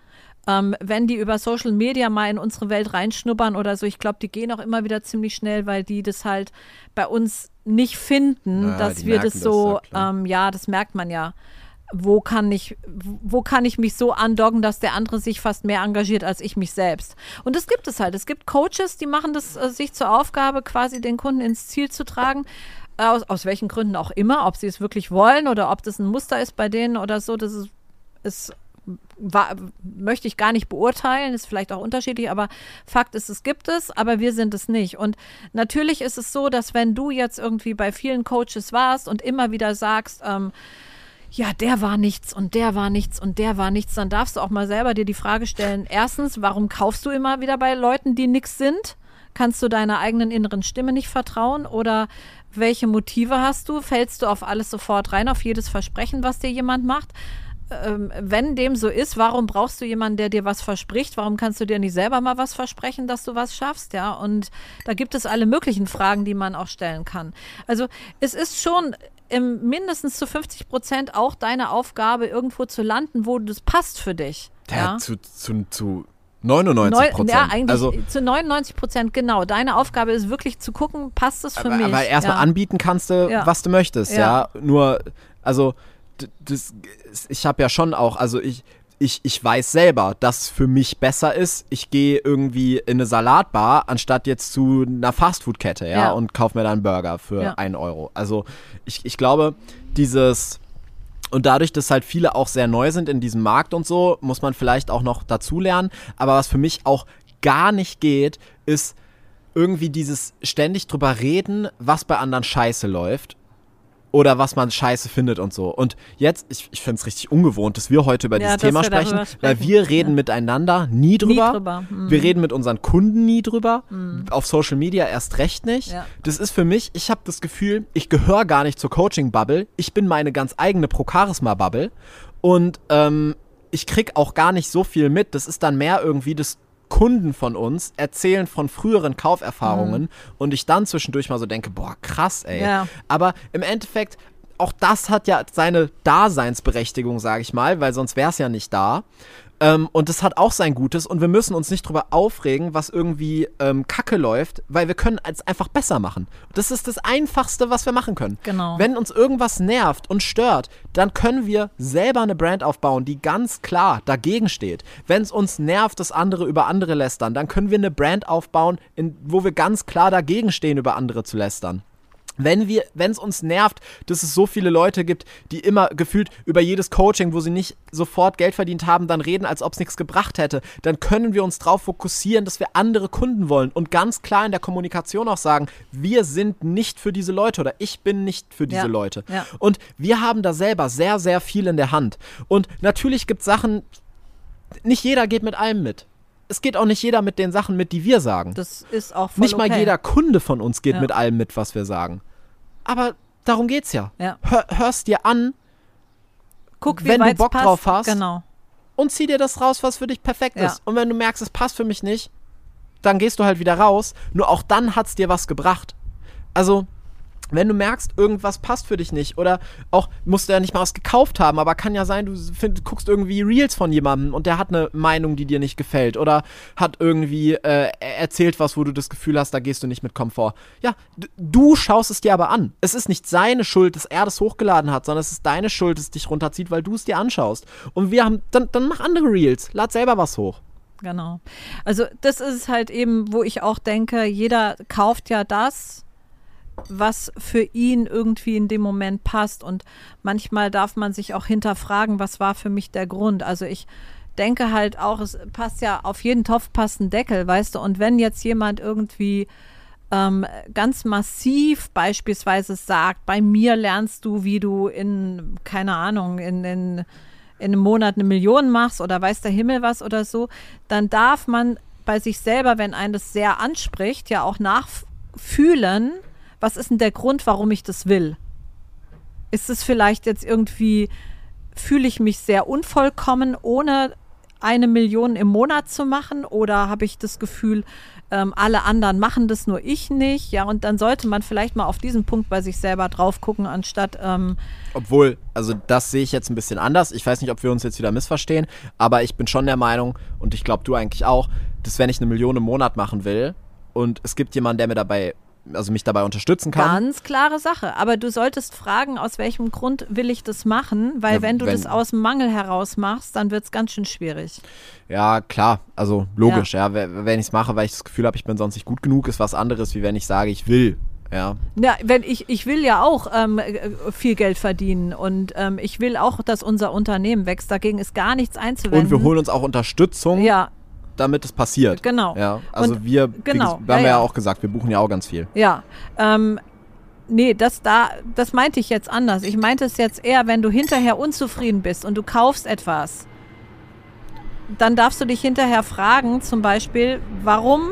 Ähm, wenn die über Social Media mal in unsere Welt reinschnuppern oder so, ich glaube, die gehen auch immer wieder ziemlich schnell, weil die das halt bei uns nicht finden, Ja, dass wir das das, so, ja, klar. ähm, ja, das merkt man ja. Wo kann ich, wo kann ich mich so andoggen, dass der andere sich fast mehr engagiert als ich mich selbst? Und das gibt es halt. Es gibt Coaches, die machen das äh, sich zur Aufgabe, quasi den Kunden ins Ziel zu tragen. Aus, aus welchen Gründen auch immer, ob sie es wirklich wollen oder ob das ein Muster ist bei denen oder so, das ist, ist war, möchte ich gar nicht beurteilen, ist vielleicht auch unterschiedlich, aber Fakt ist, es gibt es, aber wir sind es nicht. Und natürlich ist es so, dass wenn du jetzt irgendwie bei vielen Coaches warst und immer wieder sagst, ähm, ja, der war nichts und der war nichts und der war nichts, dann darfst du auch mal selber dir die Frage stellen, erstens, warum kaufst du immer wieder bei Leuten, die nichts sind? Kannst du deiner eigenen inneren Stimme nicht vertrauen oder welche Motive hast du? Fällst du auf alles sofort rein, auf jedes Versprechen, was dir jemand macht? ähm, wenn dem so ist, warum brauchst du jemanden, der dir was verspricht? Warum kannst du dir nicht selber mal was versprechen, dass du was schaffst? Ja, und da gibt es alle möglichen Fragen, die man auch stellen kann. Also es ist schon im mindestens zu 50 Prozent auch deine Aufgabe, irgendwo zu landen, wo das passt für dich. Ja, Ja, zu, zu, zu 99 Neu- Prozent. ja eigentlich also, zu 99 Prozent, genau. Deine Aufgabe ist wirklich zu gucken, passt es für aber, mich? aber erstmal ja. anbieten kannst du, Ja. was du möchtest, ja. Nur, also, das, ich habe ja schon auch, also ich, ich, ich weiß selber, dass es für mich besser ist, ich gehe irgendwie in eine Salatbar, anstatt jetzt zu einer Fastfood-Kette, ja, Ja. und kaufe mir dann einen Burger für Ja. einen Euro. Also, ich, ich glaube, dieses. Und dadurch, dass halt viele auch sehr neu sind in diesem Markt und so, muss man vielleicht auch noch dazulernen. Aber was für mich auch gar nicht geht, ist irgendwie dieses ständig drüber reden, was bei anderen scheiße läuft. Oder was man scheiße findet und so. Und jetzt, ich, ich finde es richtig ungewohnt, dass wir heute über Ja, dieses Thema sprechen, sprechen. weil wir reden Ja. miteinander nie drüber. drüber, mhm. Wir reden mit unseren Kunden nie drüber. Auf Social Media erst recht nicht. Ja. Das ist für mich, ich habe das Gefühl, ich gehöre gar nicht zur Coaching-Bubble. Ich bin meine ganz eigene Pro-Charisma-Bubble. Und ähm, ich krieg auch gar nicht so viel mit. Das ist dann mehr irgendwie das Kunden von uns erzählen von früheren Kauferfahrungen und ich dann zwischendurch mal so denke, boah, krass, ey. Ja. Aber im Endeffekt, auch das hat ja seine Daseinsberechtigung, sage ich mal, weil sonst wäre es ja nicht da. Ähm, und das hat auch sein Gutes und wir müssen uns nicht drüber aufregen, was irgendwie ähm, kacke läuft, weil wir können es einfach besser machen. Das ist das Einfachste, was wir machen können. Genau. Wenn uns irgendwas nervt und stört, dann können wir selber eine Brand aufbauen, die ganz klar dagegen steht. Wenn es uns nervt, dass andere über andere lästern, dann können wir eine Brand aufbauen, in, wo wir ganz klar dagegen stehen, über andere zu lästern. Wenn wir, wenn es uns nervt, dass es so viele Leute gibt, die immer gefühlt über jedes Coaching, wo sie nicht sofort Geld verdient haben, dann reden, als ob es nichts gebracht hätte, dann können wir uns darauf fokussieren, dass wir andere Kunden wollen und ganz klar in der Kommunikation auch sagen, wir sind nicht für diese Leute oder ich bin nicht für diese Ja, Leute. ja. Und wir haben da selber sehr, sehr viel in der Hand. Und natürlich gibt es Sachen, nicht jeder geht mit allem mit. Es geht auch nicht jeder mit den Sachen mit, die wir sagen. Das ist auch voll Nicht mal okay. jeder Kunde von uns geht Ja. mit allem mit, was wir sagen. Aber darum geht's ja. Ja. Hör, hörst dir an Guck, wenn du Bock passt. drauf hast. Genau. und zieh dir das raus, was für dich perfekt Ja. ist. Und wenn du merkst, es passt für mich nicht, dann gehst du halt wieder raus. Nur auch dann hat's dir was gebracht. Also, wenn du merkst, irgendwas passt für dich nicht oder auch musst du ja nicht mal was gekauft haben, aber kann ja sein, du find, guckst irgendwie Reels von jemandem und der hat eine Meinung, die dir nicht gefällt oder hat irgendwie äh, erzählt was, wo du das Gefühl hast, da gehst du nicht mit Komfort. Ja, du schaust es dir aber an. Es ist nicht seine Schuld, dass er das hochgeladen hat, sondern es ist deine Schuld, dass es dich runterzieht, weil du es dir anschaust. Und wir haben, dann, dann mach andere Reels, lad selber was hoch. Genau. Also das ist halt eben, wo ich auch denke, jeder kauft ja das, was für ihn irgendwie in dem Moment passt. Und manchmal darf man sich auch hinterfragen, was war für mich der Grund. Also ich denke halt auch, es passt ja auf jeden Topf passt ein Deckel, weißt du. Und wenn jetzt jemand irgendwie ähm, ganz massiv beispielsweise sagt, bei mir lernst du, wie du in, keine Ahnung, in, in, in einem Monat eine Million machst oder weiß der Himmel was oder so, dann darf man bei sich selber, wenn einen das sehr anspricht, ja auch nachfühlen, was ist denn der Grund, warum ich das will? Ist es vielleicht jetzt irgendwie, fühle ich mich sehr unvollkommen, ohne eine Million im Monat zu machen? Oder habe ich das Gefühl, ähm, alle anderen machen das, nur ich nicht? Ja, und dann sollte man vielleicht mal auf diesen Punkt bei sich selber drauf gucken, anstatt. Ähm Obwohl, also das sehe ich jetzt ein bisschen anders. Ich weiß nicht, ob wir uns jetzt wieder missverstehen, aber ich bin schon der Meinung, und ich glaube, du eigentlich auch, dass wenn ich eine Million im Monat machen will und es gibt jemanden, der mir dabei also mich dabei unterstützen kann. Ganz klare Sache. Aber du solltest fragen, aus welchem Grund will ich das machen, weil ja, wenn du wenn, das aus dem Mangel heraus machst, dann wird es ganz schön schwierig. Ja, klar, also logisch, ja. ja wenn ich es mache, weil ich das Gefühl habe, ich bin sonst nicht gut genug, ist was anderes, wie wenn ich sage, ich will. Ja. ja, wenn ich, ich will ja auch ähm, äh, viel Geld verdienen und ähm, ich will auch, dass unser Unternehmen wächst. Dagegen ist gar nichts einzuwenden. Und wir holen uns auch Unterstützung. Ja, damit es passiert. Genau. Ja, also und, wir, genau, wir haben ja, ja, auch gesagt, wir buchen ja auch ganz viel. Ja. Ähm, nee, das da, das meinte ich jetzt anders. Ich meinte es jetzt eher, wenn du hinterher unzufrieden bist und du kaufst etwas, dann darfst du dich hinterher fragen, zum Beispiel, warum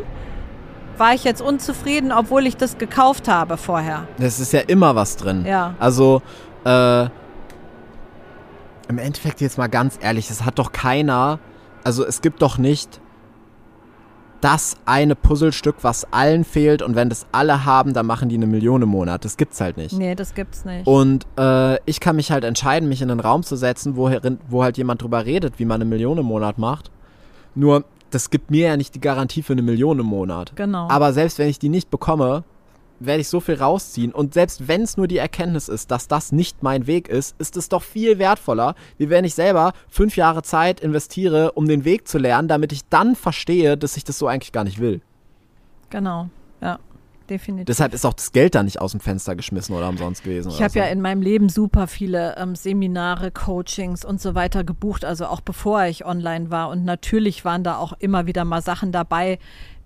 war ich jetzt unzufrieden, obwohl ich das gekauft habe vorher? Es ist ja immer was drin. Ja. Also, äh, im Endeffekt jetzt mal ganz ehrlich, es hat doch keiner, also es gibt doch nicht das eine Puzzlestück, was allen fehlt und wenn das alle haben, dann machen die eine Million im Monat. Das gibt's halt nicht. Nee, das gibt's nicht. Und äh, ich kann mich halt entscheiden, mich in einen Raum zu setzen, wo, wo halt jemand drüber redet, wie man eine Million im Monat macht. Nur, das gibt mir ja nicht die Garantie für eine Million im Monat. Genau. Aber selbst wenn ich die nicht bekomme, werde ich so viel rausziehen. Und selbst wenn es nur die Erkenntnis ist, dass das nicht mein Weg ist, ist es doch viel wertvoller, wie wenn ich selber fünf Jahre Zeit investiere, um den Weg zu lernen, damit ich dann verstehe, dass ich das so eigentlich gar nicht will. Genau, ja. Definitiv. Deshalb ist auch das Geld da nicht aus dem Fenster geschmissen oder umsonst gewesen. Ich habe so. ja in meinem Leben super viele ähm, Seminare, Coachings und so weiter gebucht, also auch bevor ich online war. Und natürlich waren da auch immer wieder mal Sachen dabei,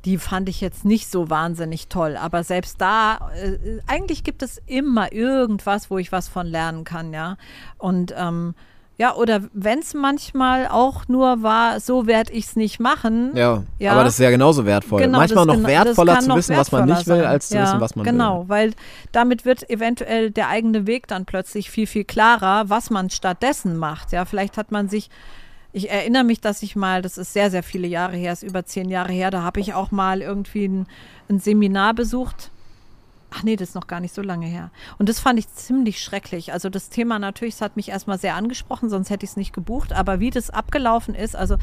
die fand ich jetzt nicht so wahnsinnig toll. Aber selbst da, äh, eigentlich gibt es immer irgendwas, wo ich was von lernen kann, ja. Und ähm, ja, oder wenn es manchmal auch nur war, so werde ich es nicht machen. Ja, ja, aber das ist ja genauso wertvoll. Genau, manchmal noch wertvoller zu wissen, was man nicht will, sein. als zu ja, wissen, was man genau, will. Genau, weil damit wird eventuell der eigene Weg dann plötzlich viel, viel klarer, was man stattdessen macht. Ja, vielleicht hat man sich ich erinnere mich, dass ich mal, das ist sehr, sehr viele Jahre her, ist über zehn Jahre her, da habe ich auch mal irgendwie ein, ein Seminar besucht Ach nee, das ist noch gar nicht so lange her. Und das fand ich ziemlich schrecklich. Also das Thema natürlich, es hat mich erstmal sehr angesprochen, sonst hätte ich es nicht gebucht. Aber wie das abgelaufen ist, also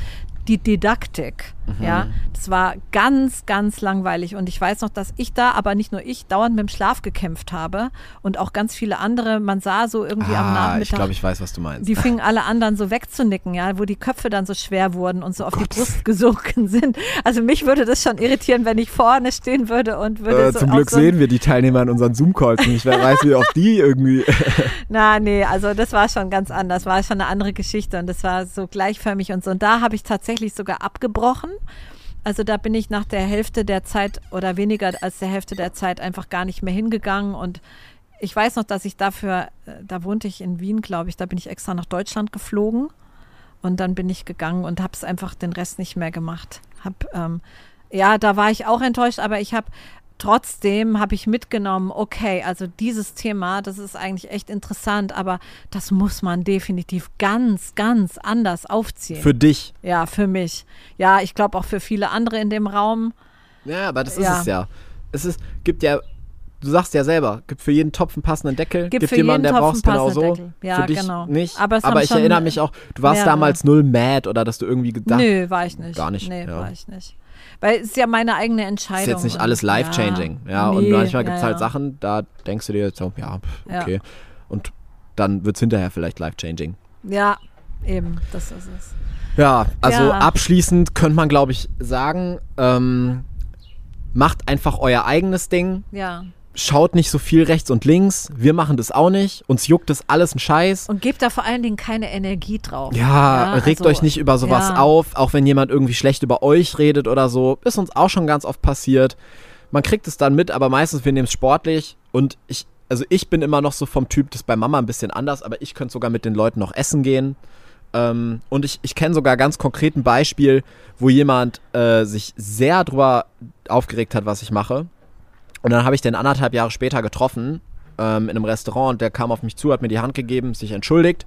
die Didaktik, mhm. ja, das war ganz, ganz langweilig. Und ich weiß noch, dass ich da, aber nicht nur ich, dauernd mit dem Schlaf gekämpft habe und auch ganz viele andere. Man sah so irgendwie ah, am Nachmittag. Ich glaube, ich weiß, was du meinst. Die fingen alle anderen so wegzunicken, ja, wo die Köpfe dann so schwer wurden und so auf Gott. die Brust gesunken sind. Also mich würde das schon irritieren, wenn ich vorne stehen würde und würde äh, so Zum Glück so sehen wir die Teilnehmer Teilnehmer in unseren Zoom-Calls nicht. Wer weiß, wie auch die irgendwie. [laughs] Na, nee, also das war schon ganz anders. War schon eine andere Geschichte und das war so gleichförmig und so. Und da habe ich tatsächlich sogar abgebrochen. Also da bin ich nach der Hälfte der Zeit oder weniger als der Hälfte der Zeit einfach gar nicht mehr hingegangen und ich weiß noch, dass ich dafür, äh, da wohnte ich in Wien, glaube ich, da bin ich extra nach Deutschland geflogen und dann bin ich gegangen und habe es einfach den Rest nicht mehr gemacht. Hab, ähm, ja, da war ich auch enttäuscht, aber ich habe trotzdem habe ich mitgenommen, okay, also dieses Thema, das ist eigentlich echt interessant, aber das muss man definitiv ganz, ganz anders aufziehen. Für dich? Ja, für mich. Ja, ich glaube auch für viele andere in dem Raum. Ja, aber das ist Ja. es ja. Es ist, gibt ja, du sagst ja selber, gibt für jeden Topf einen passenden Deckel. Gibt für jemanden, jeden der passenden genauso. Deckel. Ja, für dich genau. nicht. Aber Aber, ich erinnere mich auch, du warst mehrere. damals null mad oder dass du irgendwie gedacht Nö, war ich nicht. Gar nicht, Nee, ja. war ich nicht. Weil es ist ja meine eigene Entscheidung. ist jetzt nicht und- alles life-changing. Ja, und Nee, manchmal gibt es ja, halt ja. Sachen, da denkst du dir jetzt so, ja, Ja. okay. Und dann wird es hinterher vielleicht life-changing. Ja, eben, das ist es. Ja, also Ja. abschließend könnte man, glaube ich, sagen, ähm, macht einfach euer eigenes Ding. Ja. Schaut nicht so viel rechts und links. Wir machen das auch nicht. Uns juckt das alles ein Scheiß. Und gebt da vor allen Dingen keine Energie drauf. Ja, regt also, euch nicht über sowas ja. auf, auch wenn jemand irgendwie schlecht über euch redet oder so. Ist uns auch schon ganz oft passiert. Man kriegt es dann mit, aber meistens wir nehmen es sportlich. Und ich, also ich bin immer noch so vom Typ, das ist bei Mama ein bisschen anders, aber ich könnte sogar mit den Leuten noch essen gehen. Ähm, und ich, ich kenne sogar ganz konkret ein Beispiel, wo jemand äh, sich sehr drüber aufgeregt hat, was ich mache. Und dann habe ich den anderthalb Jahre später getroffen ähm, in einem Restaurant und der kam auf mich zu, hat mir die Hand gegeben, sich entschuldigt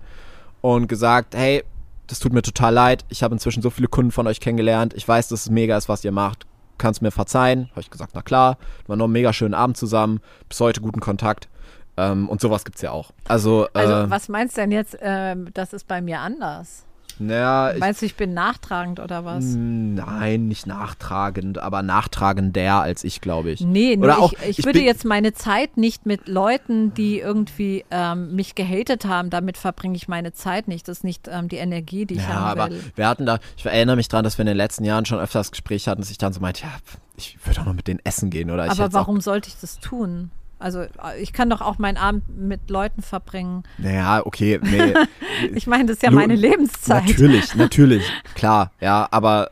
und gesagt, hey, das tut mir total leid, ich habe inzwischen so viele Kunden von euch kennengelernt, ich weiß, dass es mega ist, was ihr macht, kannst mir verzeihen? Habe ich gesagt, na klar, war noch einen mega schönen Abend zusammen, bis heute guten Kontakt ähm, und sowas gibt's ja auch. Also, Also, äh, was meinst du denn jetzt, ähm, das ist bei mir anders? Naja, Meinst du, ich bin nachtragend oder was? nein, nicht nachtragend, aber nachtragender als ich, glaube ich. Nee, nur Oder auch, ich, ich, ich würde jetzt meine Zeit nicht mit Leuten, die irgendwie ähm, mich gehatet haben, damit verbringe ich meine Zeit nicht. Das ist nicht ähm, die Energie, die ich Ja, haben aber will. wir hatten da, ich erinnere mich dran, dass wir in den letzten Jahren schon öfters Gespräche hatten, dass ich dann so meinte, ja, ich würde auch noch mit denen essen gehen oder ich Aber hätt's auch- warum sollte ich das tun? Also äh, ich kann doch auch meinen Abend mit Leuten verbringen. Naja, okay, nee. [laughs] Ich meine, das ist ja Lu- meine Lebenszeit. natürlich, natürlich, klar, ja, aber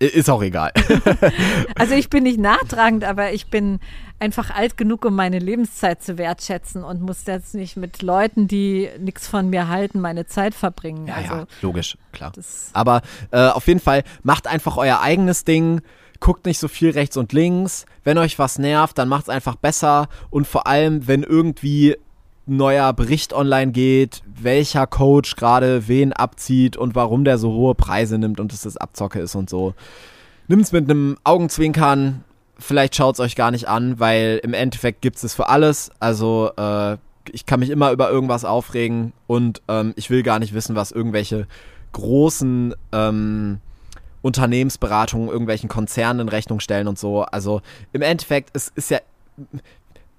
äh, ist auch egal. [laughs] Also ich bin nicht nachtragend, aber ich bin einfach alt genug, um meine Lebenszeit zu wertschätzen und muss jetzt nicht mit Leuten, die nichts von mir halten, meine Zeit verbringen. Ja, also ja, logisch, klar. Aber äh, auf jeden Fall, macht einfach euer eigenes Ding. Guckt nicht so viel rechts und links. Wenn euch was nervt, dann macht es einfach besser. Und vor allem, wenn irgendwie ein neuer Bericht online geht, welcher Coach gerade wen abzieht und warum der so hohe Preise nimmt und es das Abzocke ist und so. Nimmt's mit einem Augenzwinkern. Vielleicht schaut's euch gar nicht an, weil im Endeffekt gibt's es für alles. Also äh, ich kann mich immer über irgendwas aufregen und ähm, ich will gar nicht wissen, was irgendwelche großen ähm, Unternehmensberatungen irgendwelchen Konzernen in Rechnung stellen und so. Also im Endeffekt, es ist ja,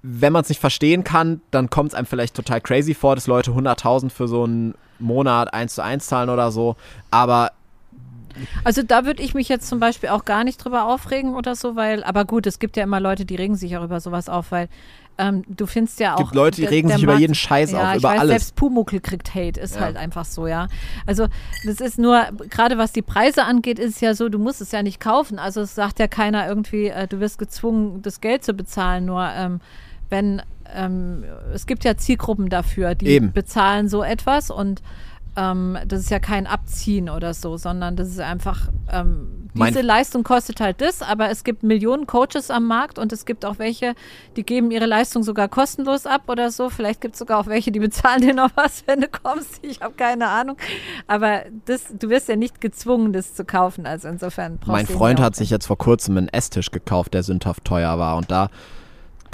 wenn man es nicht verstehen kann, dann kommt es einem vielleicht total crazy vor, dass Leute 100.000 für so einen Monat 1 zu 1 zahlen oder so. Aber also da würde ich mich jetzt zum Beispiel auch gar nicht drüber aufregen oder so, weil, aber gut, es gibt ja immer Leute, die regen sich auch über sowas auf, weil ähm, du findest ja auch. es gibt Leute, die regen sich über jeden Scheiß ja, auf, ich über weiß, alles. Selbst Pumuckl kriegt Hate, ist Ja. halt einfach so, ja. Also das ist nur, gerade was die Preise angeht, ist es ja so, du musst es ja nicht kaufen. Also es sagt ja keiner irgendwie, äh, du wirst gezwungen, das Geld zu bezahlen, nur ähm, wenn, ähm, es gibt ja Zielgruppen dafür, die Eben. bezahlen so etwas und ähm, das ist ja kein Abziehen oder so, sondern das ist einfach, ähm, diese Leistung kostet halt das, aber es gibt Millionen Coaches am Markt und es gibt auch welche, die geben ihre Leistung sogar kostenlos ab oder so. Vielleicht gibt es sogar auch welche, die bezahlen [laughs] dir noch was, wenn du kommst. Ich habe keine Ahnung. Aber das, du wirst ja nicht gezwungen, das zu kaufen. Also insofern brauchst mein Freund hat sich jetzt vor kurzem einen Esstisch gekauft, der sündhaft teuer war. Und da,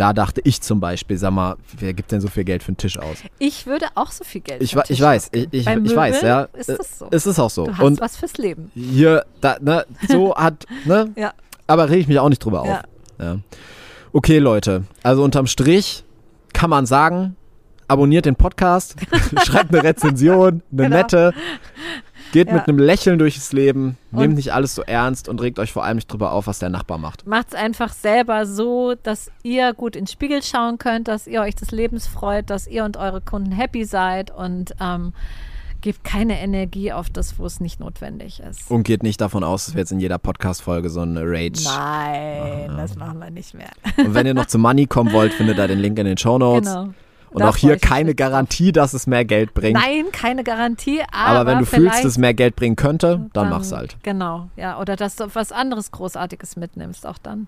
da dachte ich zum Beispiel, sag mal, wer gibt denn so viel Geld für einen Tisch aus? Ich würde auch so viel Geld Ich, für einen ich Tisch weiß, ich, ausgeben. ich, Bei ich weiß, ja. Ist das so? Es ist auch so. Du hast Und was fürs Leben. hier, da, ne, so [laughs] hat, ne? Ja. Aber rege ich mich auch nicht drüber Ja. auf. Ja. Okay, Leute. Also unterm Strich kann man sagen, abonniert den Podcast, [laughs] schreibt eine Rezension, eine Genau. nette, geht Ja. mit einem Lächeln durchs Leben, nehmt Und- nicht alles so ernst und regt euch vor allem nicht drüber auf, was der Nachbar macht. Macht es einfach selber so, dass ihr gut in den Spiegel schauen könnt, dass ihr euch des Lebens freut, dass ihr und eure Kunden happy seid und ähm, gebt keine Energie auf das, wo es nicht notwendig ist. Und geht nicht davon aus, dass wir jetzt in jeder Podcast-Folge so eine Rage. Nein, das machen wir nicht mehr. Und wenn ihr noch zu Money kommen wollt, findet ihr den Link in den Show Notes. Genau. Und auch hier keine. Garantie, dass es mehr Geld bringt. Nein, keine Garantie, aber, aber wenn du fühlst, dass es mehr Geld bringen könnte, dann mach's halt. Genau, ja. Oder dass du was anderes Großartiges mitnimmst, auch dann.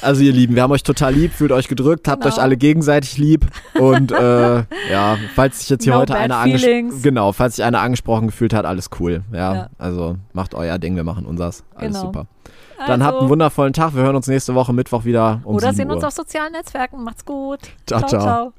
Also ihr Lieben, wir haben euch total lieb, fühlt euch gedrückt, habt Genau. euch alle gegenseitig lieb und äh, [laughs] ja, falls sich jetzt hier No heute einer anges feelings. genau, falls sich einer angesprochen gefühlt hat, alles cool, ja, Ja. also macht euer Ding, wir machen unsers, alles Genau. super. Dann habt einen wundervollen Tag. Wir hören uns nächste Woche Mittwoch wieder um Oder 7 sehen Uhr. uns auf sozialen Netzwerken. Macht's gut. Ciao, ciao.